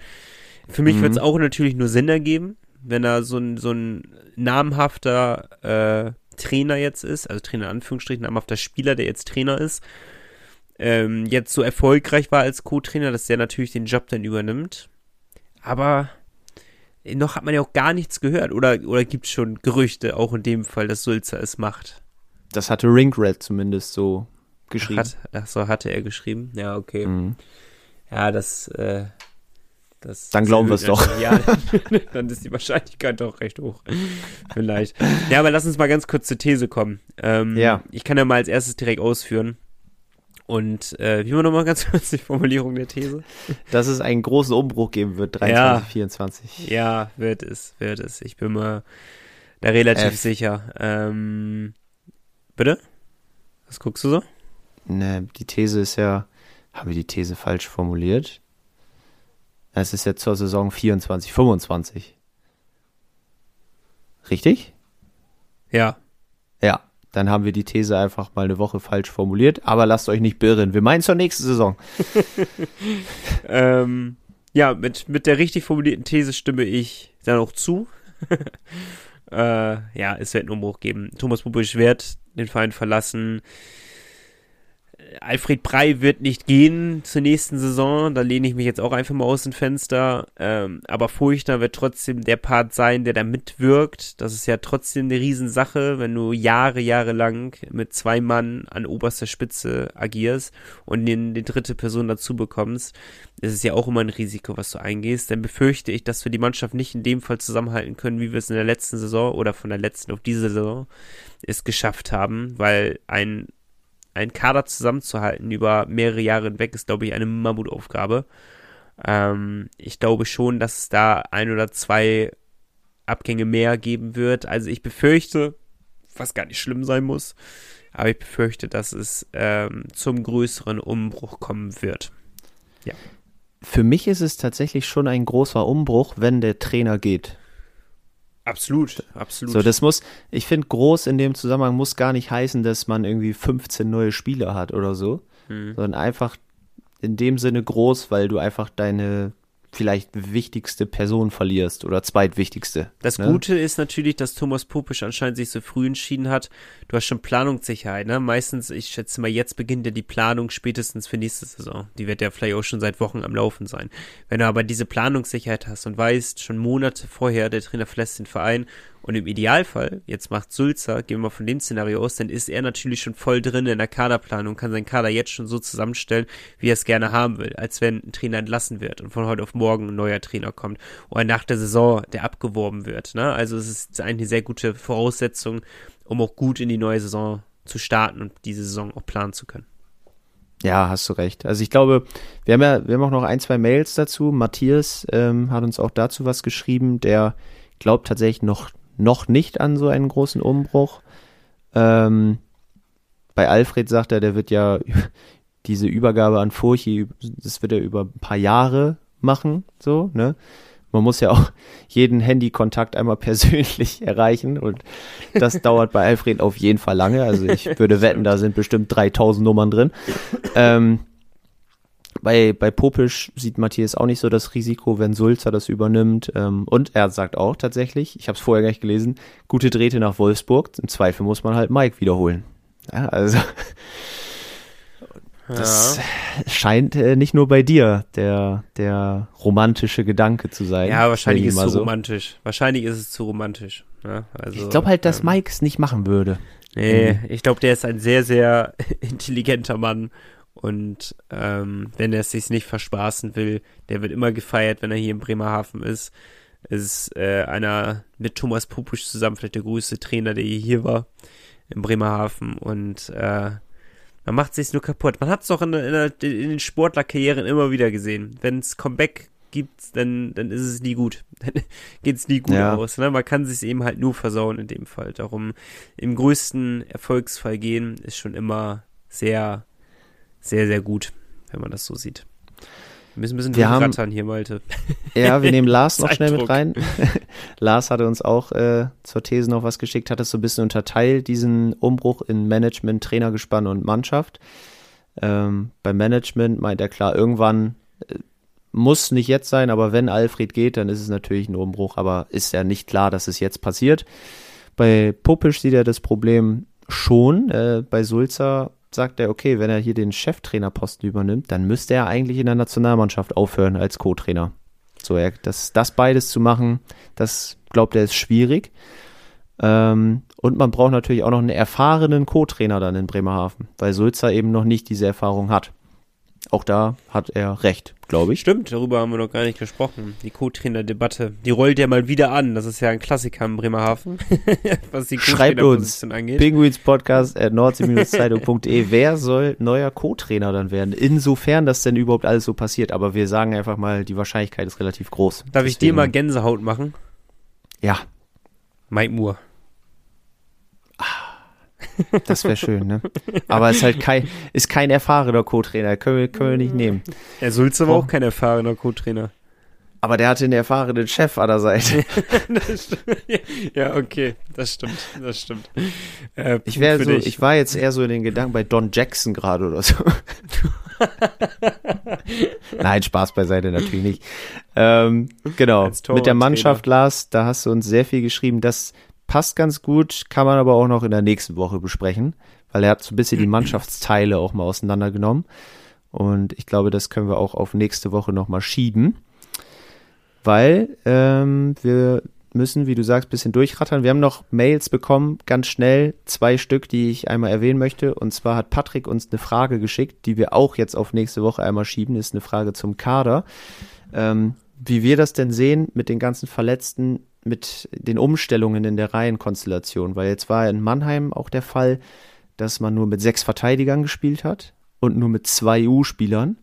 Für mich
Mhm.
wird es auch natürlich nur Sinn ergeben, wenn er so ein, so ein namhafter äh, Trainer jetzt ist, also Trainer in Anführungsstrichen, namhafter Spieler, der jetzt Trainer ist, ähm, jetzt so erfolgreich war als Co-Trainer, dass der natürlich den Job dann übernimmt. Aber noch hat man ja auch gar nichts gehört. Oder, oder gibt es schon Gerüchte, auch in dem Fall, dass Sulzer es macht?
das hatte Ringred zumindest so geschrieben.
Hat, ach so, hatte er geschrieben. Ja, okay.
Mhm.
Ja, das, äh, das.
Dann glauben
erhöht
wir's doch.
Ja, dann ist die Wahrscheinlichkeit doch recht hoch. Vielleicht. Ja, aber lass uns mal ganz kurz zur These kommen. Ähm,
Ja.
Ich kann ja mal als erstes direkt ausführen. Und äh, wie war nochmal ganz kurz die Formulierung der These?
Dass es einen großen Umbruch geben wird, 23,
Ja.
24.
Ja, wird es, wird es. Ich bin mir da relativ
F.
sicher. Ähm, bitte? Was guckst du so?
Ne, die These ist ja, haben wir die These falsch formuliert? Es ist ja zur Saison 24, 25. Richtig?
Ja.
Ja, dann haben wir die These einfach mal eine Woche falsch formuliert, aber lasst euch nicht beirren. Wir meinen zur nächsten Saison.
Ähm, ja, mit, mit der richtig formulierten These stimme ich dann auch zu. äh, ja, es wird einen Umbruch geben. Thomas Bubisch wird den Verein verlassen. Alfred Brei wird nicht gehen zur nächsten Saison. Da lehne ich mich jetzt auch einfach mal aus dem Fenster. Ähm, aber Furchtner wird trotzdem der Part sein, der da mitwirkt. Das ist ja trotzdem eine Riesensache, wenn du Jahre, Jahre lang mit zwei Mann an oberster Spitze agierst und den, die dritte Person dazu bekommst. Das ist ja auch immer ein Risiko, was du eingehst. Dann befürchte ich, dass wir die Mannschaft nicht in dem Fall zusammenhalten können, wie wir es in der letzten Saison oder von der letzten auf diese Saison es geschafft haben, weil ein ein Kader zusammenzuhalten über mehrere Jahre hinweg ist, glaube ich, eine Mammutaufgabe. Ähm, ich glaube schon, dass es da ein oder zwei Abgänge mehr geben wird. Also ich befürchte, was gar nicht schlimm sein muss, aber ich befürchte, dass es ähm, zum größeren Umbruch kommen wird.
Für mich ist es tatsächlich schon ein großer Umbruch, wenn der Trainer geht.
Absolut, absolut.
So, das muss, ich finde, groß in dem Zusammenhang muss gar nicht heißen, dass man irgendwie 15 neue Spieler hat oder so,
Hm.
sondern einfach in dem Sinne groß, weil du einfach deine vielleicht wichtigste Person verlierst oder zweitwichtigste.
Das
ne?
Gute ist natürlich, dass Thomas Popisch anscheinend sich so früh entschieden hat. Du hast schon Planungssicherheit, ne? Meistens, ich schätze mal, jetzt beginnt ja die Planung spätestens für nächste Saison. Die wird ja vielleicht auch schon seit Wochen am Laufen sein. Wenn du aber diese Planungssicherheit hast und weißt, schon Monate vorher, der Trainer verlässt den Verein und im Idealfall, jetzt macht Sulzer, gehen wir von dem Szenario aus, dann ist er natürlich schon voll drin in der Kaderplanung, kann seinen Kader jetzt schon so zusammenstellen, wie er es gerne haben will, als wenn ein Trainer entlassen wird und von heute auf morgen ein neuer Trainer kommt oder nach der Saison, der abgeworben wird. Ne? Also es ist eigentlich eine sehr gute Voraussetzung, um auch gut in die neue Saison zu starten und diese Saison auch planen zu können.
Ja, hast du recht. Also ich glaube, wir haben ja, wir haben auch noch ein, zwei Mails dazu. Matthias ähm, hat uns auch dazu was geschrieben, der glaubt tatsächlich noch, noch nicht an so einen großen Umbruch. Ähm, bei Alfred sagt er, der wird ja diese Übergabe an Furchi, das wird er über ein paar Jahre machen, so, ne? Man muss ja auch jeden Handykontakt einmal persönlich erreichen und das dauert bei Alfred auf jeden Fall lange. Also ich würde wetten, da sind bestimmt 3000 Nummern drin. Ähm, bei, bei Popisch sieht Matthias auch nicht so das Risiko, wenn Sulzer das übernimmt. Ähm, und er sagt auch tatsächlich, ich habe es vorher gar nicht gelesen, gute Drähte nach Wolfsburg. Im Zweifel muss man halt Mike wiederholen. Ja, also das ja. scheint äh, nicht nur bei dir der, der romantische Gedanke zu sein.
Ja, wahrscheinlich ist es zu so. romantisch. Wahrscheinlich ist es zu romantisch. Ja, also,
ich glaube halt, dass ähm, Mike es nicht machen würde.
Nee, mhm. ich glaube, der ist ein sehr, sehr intelligenter Mann. Und ähm, wenn er es sich nicht verspaßen will, der wird immer gefeiert, wenn er hier in Bremerhaven ist. Es ist äh, einer mit Thomas Pupusch zusammen, vielleicht der größte Trainer, der hier war in Bremerhaven. Und äh, man macht sich nur kaputt. Man hat es doch in, in, in, den Sportlerkarrieren immer wieder gesehen. Wenn es Comeback gibt, dann, dann ist es nie gut. Dann geht es nie gut ja. aus. Ne? Man kann sich eben halt nur versauen in dem Fall. Darum im größten Erfolgsfall gehen ist schon immer sehr, sehr, sehr gut, wenn man das so sieht. Wir müssen ein bisschen
wir haben,
hier, Malte.
Ja, wir nehmen Lars noch schnell mit rein. Lars hatte uns auch äh, zur These noch was geschickt, hat es so ein bisschen unterteilt, diesen Umbruch in Management, Trainergespann und Mannschaft. Ähm, beim Management meint er klar, irgendwann äh, muss nicht jetzt sein, aber wenn Alfred geht, dann ist es natürlich ein Umbruch, aber ist ja nicht klar, dass es jetzt passiert. Bei Pupisch sieht er das Problem schon. Äh, bei Sulzer sagt er, okay, wenn er hier den Cheftrainerposten übernimmt, dann müsste er eigentlich in der Nationalmannschaft aufhören als Co-Trainer. So, er, das, das beides zu machen, das glaubt er ist schwierig. Ähm, und man braucht natürlich auch noch einen erfahrenen Co-Trainer dann in Bremerhaven, weil Sulzer eben noch nicht diese Erfahrung hat. Auch da hat er recht, glaube ich.
Stimmt, darüber haben wir noch gar nicht gesprochen. Die Co-Trainer-Debatte, die rollt ja mal wieder an. Das ist ja ein Klassiker in Bremerhaven,
was die Schreibt uns angeht. Penguins Podcast at nordsee-zeitung.de. Wer soll neuer Co-Trainer dann werden? Insofern das denn überhaupt alles so passiert. Aber wir sagen einfach mal, die Wahrscheinlichkeit ist relativ groß.
Darf Deswegen, ich dir mal Gänsehaut machen?
Ja.
Mike Moore.
Das wäre schön, ne? Aber es ist halt kein, ist kein erfahrener Co-Trainer, können wir, können wir nicht nehmen.
Er Sulze war oh. auch kein erfahrener Co-Trainer.
Aber der hatte einen erfahrenen Chef an der Seite.
ja, okay, das stimmt, das stimmt.
Äh, ich wäre so, dich. ich war jetzt eher so in den Gedanken bei Don Jackson gerade oder so. Nein, Spaß beiseite natürlich nicht. Ähm, genau. Mit der Mannschaft, Lars, da hast du uns sehr viel geschrieben. Das passt ganz gut, kann man aber auch noch in der nächsten Woche besprechen, weil er hat so ein bisschen die Mannschaftsteile auch mal auseinandergenommen. Und ich glaube, das können wir auch auf nächste Woche nochmal schieben, weil ähm, wir müssen, wie du sagst, ein bisschen durchrattern. Wir haben noch Mails bekommen, ganz schnell, zwei Stück, die ich einmal erwähnen möchte. Und zwar hat Patrick uns eine Frage geschickt, die wir auch jetzt auf nächste Woche einmal schieben. Das ist eine Frage zum Kader. Ähm, wie wir das denn sehen mit den ganzen Verletzten mit den Umstellungen in der Reihenkonstellation, weil jetzt war in Mannheim auch der Fall, dass man nur mit sechs Verteidigern gespielt hat und nur mit zwei U-Spielern.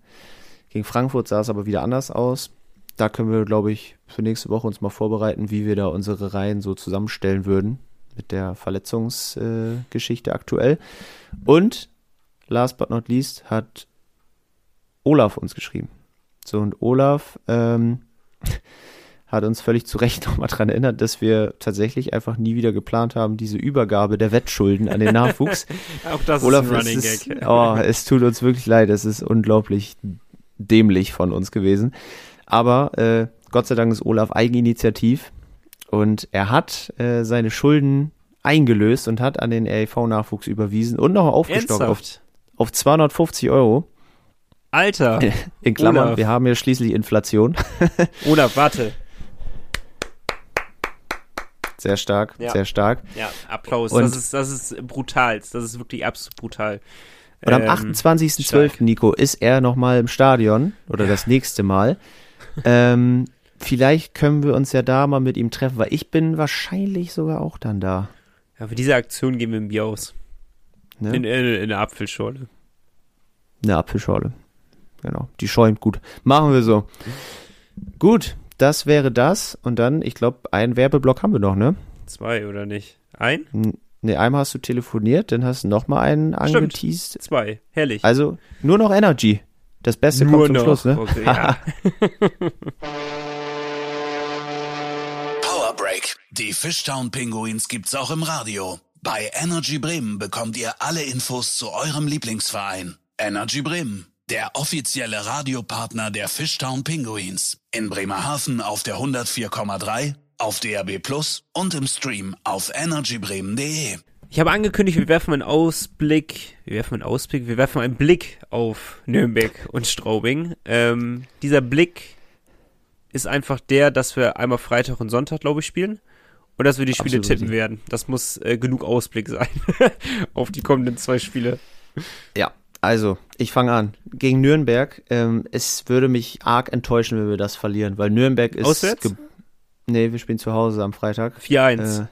Gegen Frankfurt sah es aber wieder anders aus. Da können wir, glaube ich, für nächste Woche uns mal vorbereiten, wie wir da unsere Reihen so zusammenstellen würden mit der Verletzungsgeschichte äh, aktuell. Und last but not least hat Olaf uns geschrieben. So, und Olaf ähm, hat uns völlig zu Recht nochmal daran erinnert, dass wir tatsächlich einfach nie wieder geplant haben, diese Übergabe der Wettschulden an den Nachwuchs.
Auch das Olaf, ist ein Running ist,
Gag. oh, es tut uns wirklich leid, es ist unglaublich dämlich von uns gewesen. Aber äh, Gott sei Dank ist Olaf eigeninitiativ und er hat äh, seine Schulden eingelöst und hat an den REV-Nachwuchs überwiesen und noch aufgestockt auf, auf 250 Euro.
Alter!
In Klammern, Olaf. wir haben ja schließlich Inflation.
Olaf, warte.
Sehr stark, ja. sehr stark.
Ja, Applaus. Und das ist, das ist brutal. Das ist wirklich absolut brutal.
Und am ähm, 28.12., Nico, ist er nochmal im Stadion oder ja. das nächste Mal. ähm, vielleicht können wir uns ja da mal mit ihm treffen, weil ich bin wahrscheinlich sogar auch dann da.
Ja, für diese Aktion gehen wir ein Bier aus.
Ne?
In, in, in der Apfelschorle.
Eine Apfelschorle. Genau. Die schäumt gut. Machen wir so. Gut, das wäre das. Und dann, ich glaube, einen Werbeblock haben wir noch, ne?
Zwei oder nicht? Ein?
Ne, einmal hast du telefoniert, dann hast du nochmal einen
Stimmt.
angeteased.
Zwei. Herrlich.
Also nur noch Energy. Das Beste
Nur
kommt zum
noch.
Schluss, ne?
Okay, ja.
Power Break. Die Fishtown Pinguins gibt's auch im Radio. Bei Energy Bremen bekommt ihr alle Infos zu eurem Lieblingsverein. Energy Bremen, der offizielle Radiopartner der Fishtown Pinguins. In Bremerhaven auf der 104,3, auf DAB Plus und im Stream auf energybremen.de.
Ich habe angekündigt, wir werfen einen Ausblick, wir werfen einen Ausblick, wir werfen einen Blick auf Nürnberg und Straubing. Ähm, dieser Blick ist einfach der, dass wir einmal Freitag und Sonntag, glaube ich, spielen. Und dass wir die Spiele
Absolut
tippen werden. Das muss äh, genug Ausblick sein auf die kommenden zwei Spiele.
Ja, also, ich fange an. Gegen Nürnberg, ähm, es würde mich arg enttäuschen, wenn wir das verlieren, weil Nürnberg ist.
Auswärts?
Nee, wir spielen zu Hause am Freitag.
4-1.
Äh,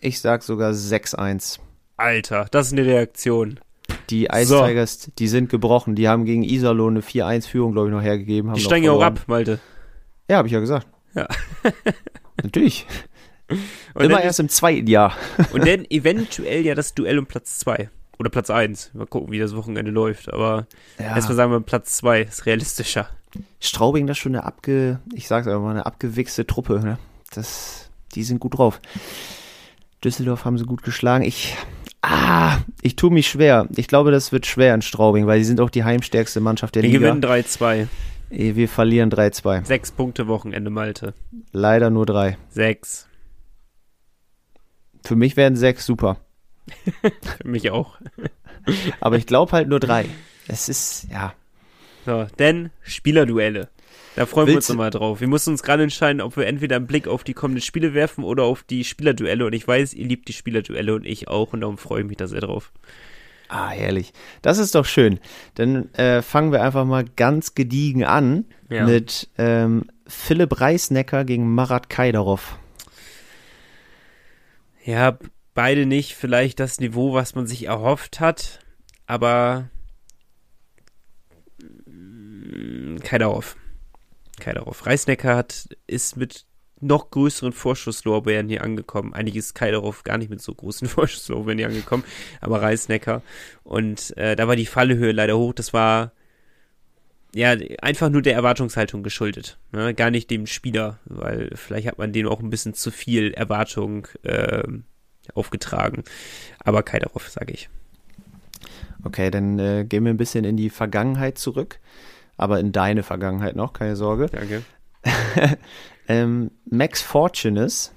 ich sag sogar 6-1.
Alter, das ist eine Reaktion.
Die Ice
So.
Tigers, die sind gebrochen. Die haben gegen Iserlohn eine 4-1-Führung, glaube ich, noch hergegeben.
Die steigen ja auch ab, Malte.
Ja, habe ich ja gesagt.
Ja.
Natürlich.
Und
Immer erst im zweiten Jahr.
und dann eventuell ja das Duell um Platz 2. Oder Platz 1. Mal gucken, wie das Wochenende läuft. Aber
Ja.
erstmal sagen wir Platz 2. Ist realistischer.
Straubing, das ist schon eine abge, ich sag's aber mal, eine abgewichste Truppe. Ne? Das, die sind gut drauf. Düsseldorf haben sie gut geschlagen. Ich, ah, ich tue mich schwer. Ich glaube, das wird schwer in Straubing, weil die sind auch die heimstärkste Mannschaft der
Wir
Liga.
gewinnen 3-2.
Eh, Wir verlieren 3-2.
Sechs Punkte Wochenende, Malte.
Leider nur drei.
Sechs.
Für mich wären sechs super.
Für mich auch.
Aber ich glaube halt nur drei. Es ist, ja.
So, denn Spielerduelle. Da freuen wir uns
Willst
nochmal drauf. Wir müssen uns gerade entscheiden, ob wir entweder einen Blick auf die kommenden Spiele werfen oder auf die Spielerduelle. Und ich weiß, ihr liebt die Spielerduelle und ich auch. Und darum freue ich mich da sehr drauf.
Ah, herrlich. Das ist doch schön. Dann äh, fangen wir einfach mal ganz gediegen an
Ja.
mit ähm, Philipp Reisnecker gegen Marat Kaidarov.
Ja, beide nicht vielleicht das Niveau, was man sich erhofft hat, aber mm, keiner auf. Keiner auf. Reisnecker hat, ist mit noch größeren Vorschusslorbeeren hier angekommen. Eigentlich ist Kaidarov gar nicht mit so großen Vorschusslorbeeren hier angekommen, aber Reisnecker. Und äh, da war die Fallhöhe leider hoch. Das war ja einfach nur der Erwartungshaltung geschuldet. Ne? Gar nicht dem Spieler, weil vielleicht hat man dem auch ein bisschen zu viel Erwartung ähm, aufgetragen. Aber Kaidarov, sage ich.
Okay, dann äh, gehen wir ein bisschen in die Vergangenheit zurück. Aber in deine Vergangenheit noch, keine Sorge.
Danke.
Ähm, Max Fortunes,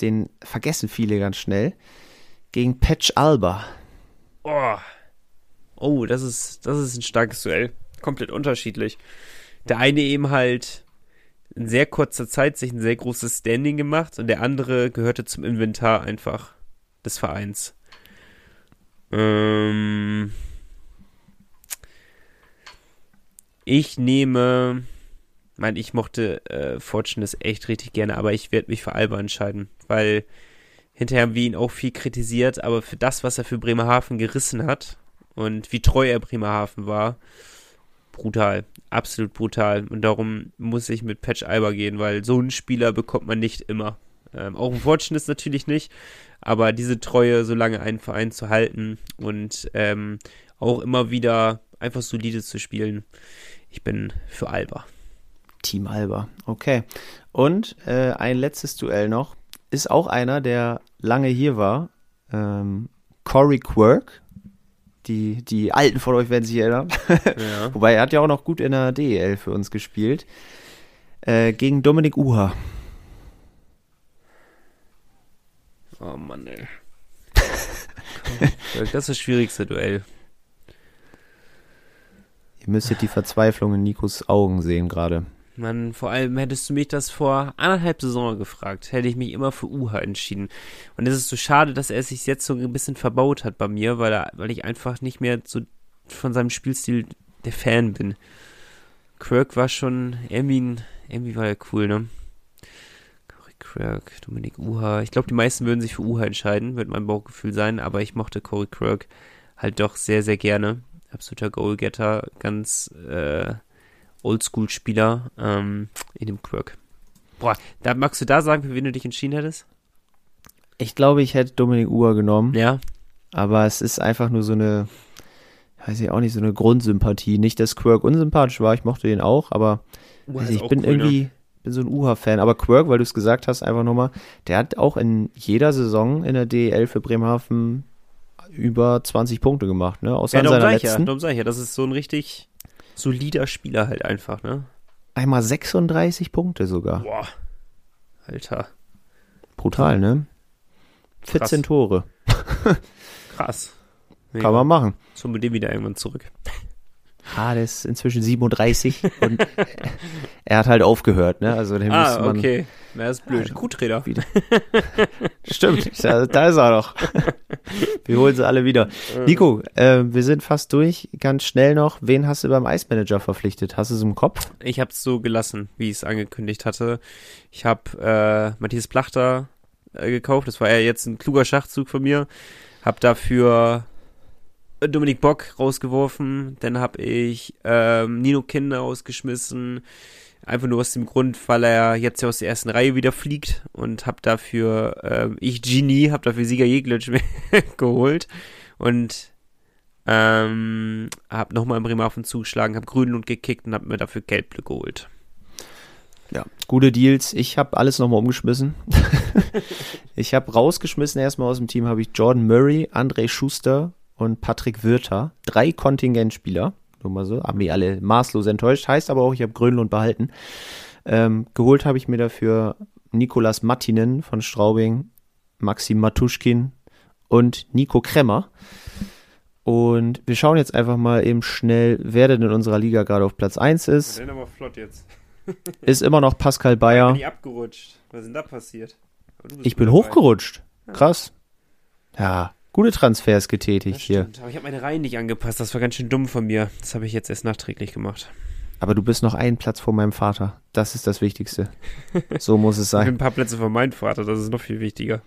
den vergessen viele ganz schnell, gegen Patch Alba.
Oh. oh, das ist, das ist ein starkes Duell. Komplett unterschiedlich. Der eine eben halt in sehr kurzer Zeit sich ein sehr großes Standing gemacht und der andere gehörte zum Inventar einfach des Vereins. Ähm, ich nehme, mein, ich mochte äh, Fortunes echt richtig gerne, aber ich werde mich für Alba entscheiden, weil hinterher haben wir ihn auch viel kritisiert, aber für das, was er für Bremerhaven gerissen hat und wie treu er Bremerhaven war, brutal, absolut brutal. Und darum muss ich mit Patch Alba gehen, weil so einen Spieler bekommt man nicht immer. Ähm, auch ein Fortunes natürlich nicht, aber diese Treue, so lange einen Verein zu halten und ähm, auch immer wieder einfach solide zu spielen. Ich bin für Alba.
Team Alba. Okay. Und äh, ein letztes Duell noch. Ist auch einer, der lange hier war. Ähm, Corey Quirk. Die, die Alten von euch werden sich erinnern.
Ja.
Wobei er hat ja auch noch gut in der DEL für uns gespielt. Äh, gegen Dominik Uha.
Oh Mann, ey. das ist das schwierigste Duell.
Ihr müsstet die Verzweiflung in Nikos Augen sehen gerade.
Mann, vor allem hättest du mich das vor anderthalb Saison gefragt, hätte ich mich immer für Uha entschieden. Und es ist so schade, dass er sich jetzt so ein bisschen verbaut hat bei mir, weil, er, weil ich einfach nicht mehr so von seinem Spielstil der Fan bin. Quirk war schon, irgendwie, irgendwie war er cool, ne? Corey Quirk, Dominik Uha. Ich glaube, die meisten würden sich für Uha entscheiden, wird mein Bauchgefühl sein, aber ich mochte Corey Quirk halt doch sehr, sehr gerne. Absoluter Goalgetter, ganz äh, Oldschool-Spieler ähm, in dem Quirk. Boah, da magst du da sagen, für wen du dich entschieden hättest?
Ich glaube, ich hätte Dominik Uhr genommen.
Ja.
Aber es ist einfach nur so eine, weiß ich auch nicht, so eine Grundsympathie. Nicht, dass Quirk unsympathisch war, ich mochte den auch, aber also ich bin cool, irgendwie, ne? bin so ein Uha-Fan. Aber Quirk, weil du es gesagt hast, einfach nochmal, der hat auch in jeder Saison in der DEL für Bremerhaven über 20 Punkte gemacht, ne? Außer
ja,
in seiner
letzten.
Ja,
darum sag ich ja, das ist so ein richtig solider Spieler halt einfach, ne?
Einmal 36 Punkte sogar.
Boah. Alter.
Brutal, ne? 14 Krass. Tore.
Krass.
Mega. Kann man machen.
So mit dem wieder irgendwann zurück.
Ah, der ist inzwischen 37 und er hat halt aufgehört, ne? Also den
ah, man, okay. Na, ist blöd. Ja, Kuhtrainer.
Stimmt, da, da, ist er noch. Wir holen sie alle wieder. Nico, äh, wir sind fast durch. Ganz schnell noch, wen hast du beim Eismanager verpflichtet? Hast du es im Kopf?
Ich habe es so gelassen, wie ich es angekündigt hatte. Ich habe äh, Matthias Plachter äh, gekauft. Das war ja jetzt ein kluger Schachzug von mir. Hab dafür Dominik Bock rausgeworfen, dann habe ich ähm, Nino Kinder ausgeschmissen, einfach nur aus dem Grund, weil er jetzt ja aus der ersten Reihe wieder fliegt und habe dafür, ähm, ich Genie, habe dafür Sieger Jeglitsch geholt und ähm, habe nochmal im Bremerhaven zugeschlagen, habe Grünlund gekickt und habe mir dafür Gelb geholt.
Ja, gute Deals. Ich habe alles nochmal umgeschmissen. ich habe rausgeschmissen erstmal aus dem Team habe ich Jordan Murray, André Schuster, und Patrick Wirter. Drei Kontingentspieler. Nur mal so. Haben die alle maßlos enttäuscht. Heißt aber auch, ich habe Grönlund behalten. Ähm, geholt habe ich mir dafür Nikolas Mattinen von Straubing, Maxim Matuschkin und Nico Kremmer. Und wir schauen jetzt einfach mal eben schnell, wer denn in unserer Liga gerade auf Platz 1 ist.
aber flott jetzt.
ist immer noch Pascal Bayer. Ich
bin ich abgerutscht. Was ist denn da passiert?
Ich bin hochgerutscht. Krass. Ja, gute Transfers getätigt hier.
Aber ich habe meine Reihen nicht angepasst. Das war ganz schön dumm von mir. Das habe ich jetzt erst nachträglich gemacht.
Aber du bist noch einen Platz vor meinem Vater. Das ist das Wichtigste. So muss es sein. Ich
bin ein paar Plätze vor meinem Vater. Das ist noch viel wichtiger.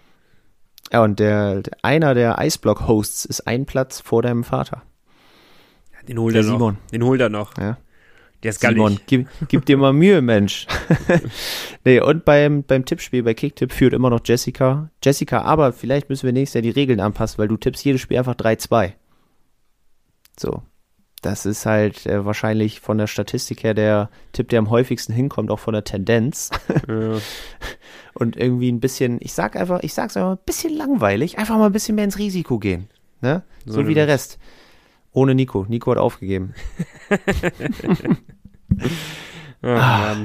Ja, und der, einer der Eisblock-Hosts ist ein Platz vor deinem Vater.
Den holt der er noch. Simon. Den holt er noch.
Ja. Der ist Simon, gib, gib, dir mal Mühe, Mensch. nee, und beim, beim Tippspiel bei Kicktipp führt immer noch Jessica. Jessica, aber vielleicht müssen wir nächstes Jahr die Regeln anpassen, weil du tippst jedes Spiel einfach 3-2. So. Das ist halt äh, wahrscheinlich von der Statistik her der Tipp, der am häufigsten hinkommt, auch von der Tendenz. Ja. Und irgendwie ein bisschen, ich sag einfach, ich sag's einfach, ein bisschen langweilig, einfach mal ein bisschen mehr ins Risiko gehen. Ne? So, so wie der Rest. Ohne Nico. Nico hat aufgegeben. oh, ah,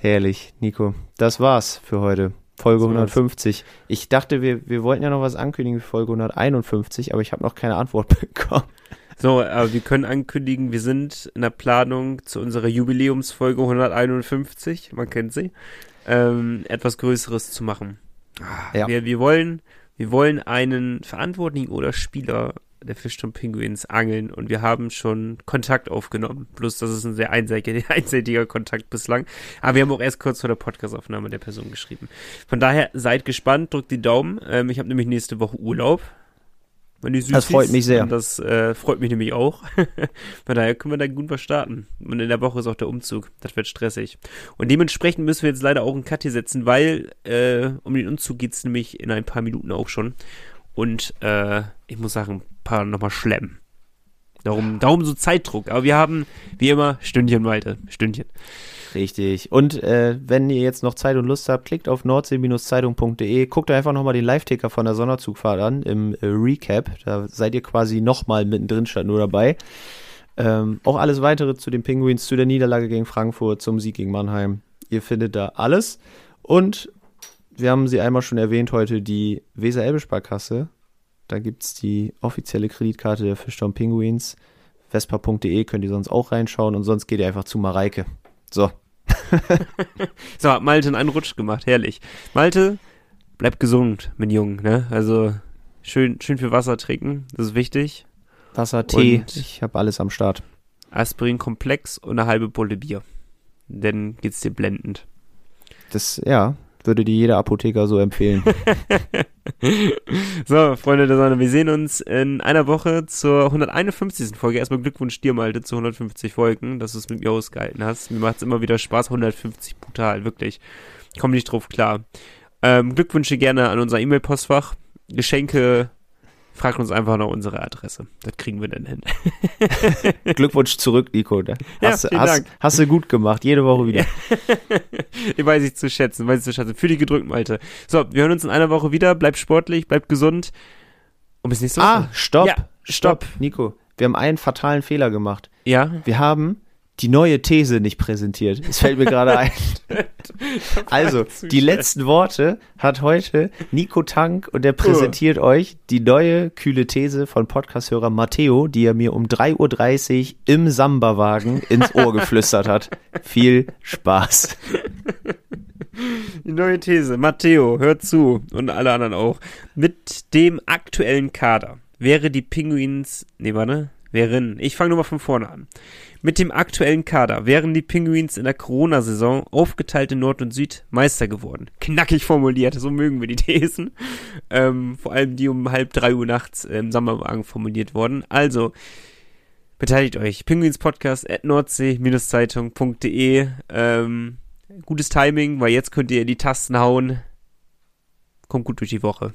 herrlich, Nico. Das war's für heute. Folge 150. Ich dachte, wir, wir wollten ja noch was ankündigen für Folge 151, aber ich habe noch keine Antwort bekommen.
So, aber wir können ankündigen, wir sind in der Planung zu unserer Jubiläumsfolge 151, man kennt sie, ähm, etwas Größeres zu machen. Ja. Wir, wir, wollen, wir wollen einen Verantwortlichen oder Spieler der Fischturm Pinguins angeln und wir haben schon Kontakt aufgenommen. Plus, das ist ein sehr einseitiger, einseitiger Kontakt bislang. Aber wir haben auch erst kurz vor der Podcastaufnahme der Person geschrieben. Von daher seid gespannt, drückt die Daumen. Ähm, ich habe nämlich nächste Woche Urlaub.
das freut mich sehr.
Das äh, freut mich nämlich auch. Von daher können wir da gut was starten. Und in der Woche ist auch der Umzug. Das wird stressig. Und dementsprechend müssen wir jetzt leider auch einen Cut hier setzen, weil äh, um den Umzug geht's nämlich in ein paar Minuten auch schon. Und äh, ich muss sagen, paar nochmal schlemmen. Darum, darum so Zeitdruck. Aber wir haben, wie immer, Stündchen weiter. Stündchen.
Richtig. Und äh, wenn ihr jetzt noch Zeit und Lust habt, klickt auf nordsee-zeitung.de, guckt einfach nochmal den Live-Ticker von der Sonderzugfahrt an im äh, Recap. Da seid ihr quasi nochmal mittendrin statt nur dabei. Ähm, auch alles weitere zu den Penguins, zu der Niederlage gegen Frankfurt, zum Sieg gegen Mannheim. Ihr findet da alles. Und wir haben sie einmal schon erwähnt heute, die Weser-Elbe-Sparkasse da gibt es die offizielle Kreditkarte der Fischtown Penguins. Vespa.de könnt ihr sonst auch reinschauen und sonst geht ihr einfach zu Mareike. So.
so, hat Malte einen Rutsch gemacht, herrlich. Malte, bleib gesund, mein Jungen, ne? Also schön, schön viel Wasser trinken, das ist wichtig.
Wasser, Tee, und ich habe alles am Start.
Aspirin-Komplex und eine halbe Pulle Bier. Dann geht's dir blendend.
Das, ja, Würde dir jeder Apotheker so empfehlen.
so, Freunde der Sonne, wir sehen uns in einer Woche zur 151. Folge. Erstmal Glückwunsch dir, Malte, zu 150 Folgen, dass du es mit mir ausgehalten hast. Mir macht es immer wieder Spaß. 150 brutal, wirklich. Ich komme nicht drauf klar. Ähm, Glückwünsche gerne an unser E-Mail-Postfach. Geschenke Fragt uns einfach nach unserer Adresse. Das kriegen wir dann hin.
Glückwunsch zurück, Nico. Hast,
ja,
hast, hast, du gut gemacht. Jede Woche wieder.
ich weiß ich zu schätzen, weiß ich zu schätzen. Für die gedrückten Malte. So, wir hören uns in einer Woche wieder. Bleibt sportlich, bleibt gesund. Und bis nächste
Woche.
Ah,
stopp. Ja, stopp. Nico, wir haben einen fatalen Fehler gemacht.
Ja.
Wir haben die neue These nicht präsentiert. Es fällt mir gerade ein. also, die letzten Worte hat heute Nico Tank und er präsentiert oh. euch die neue kühle These von Podcasthörer Matteo, die er mir um 3.30 Uhr im Samba-Wagen ins Ohr geflüstert hat. Viel Spaß.
Die neue These. Matteo, hört zu und alle anderen auch. Mit dem aktuellen Kader wäre die Pinguins, nee, warte, wären, ich fange nur mal von vorne an. Mit dem aktuellen Kader wären die Penguins in der Corona-Saison aufgeteilt in Nord und Süd Meister geworden. Knackig formuliert, so mögen wir die Thesen. Ähm, vor allem die um halb drei Uhr nachts im Sommerwagen formuliert worden. Also, beteiligt euch. Penguins Podcast at nordsee-zeitung.de. Ähm, gutes Timing, weil jetzt könnt ihr die Tasten hauen. Kommt gut durch die Woche.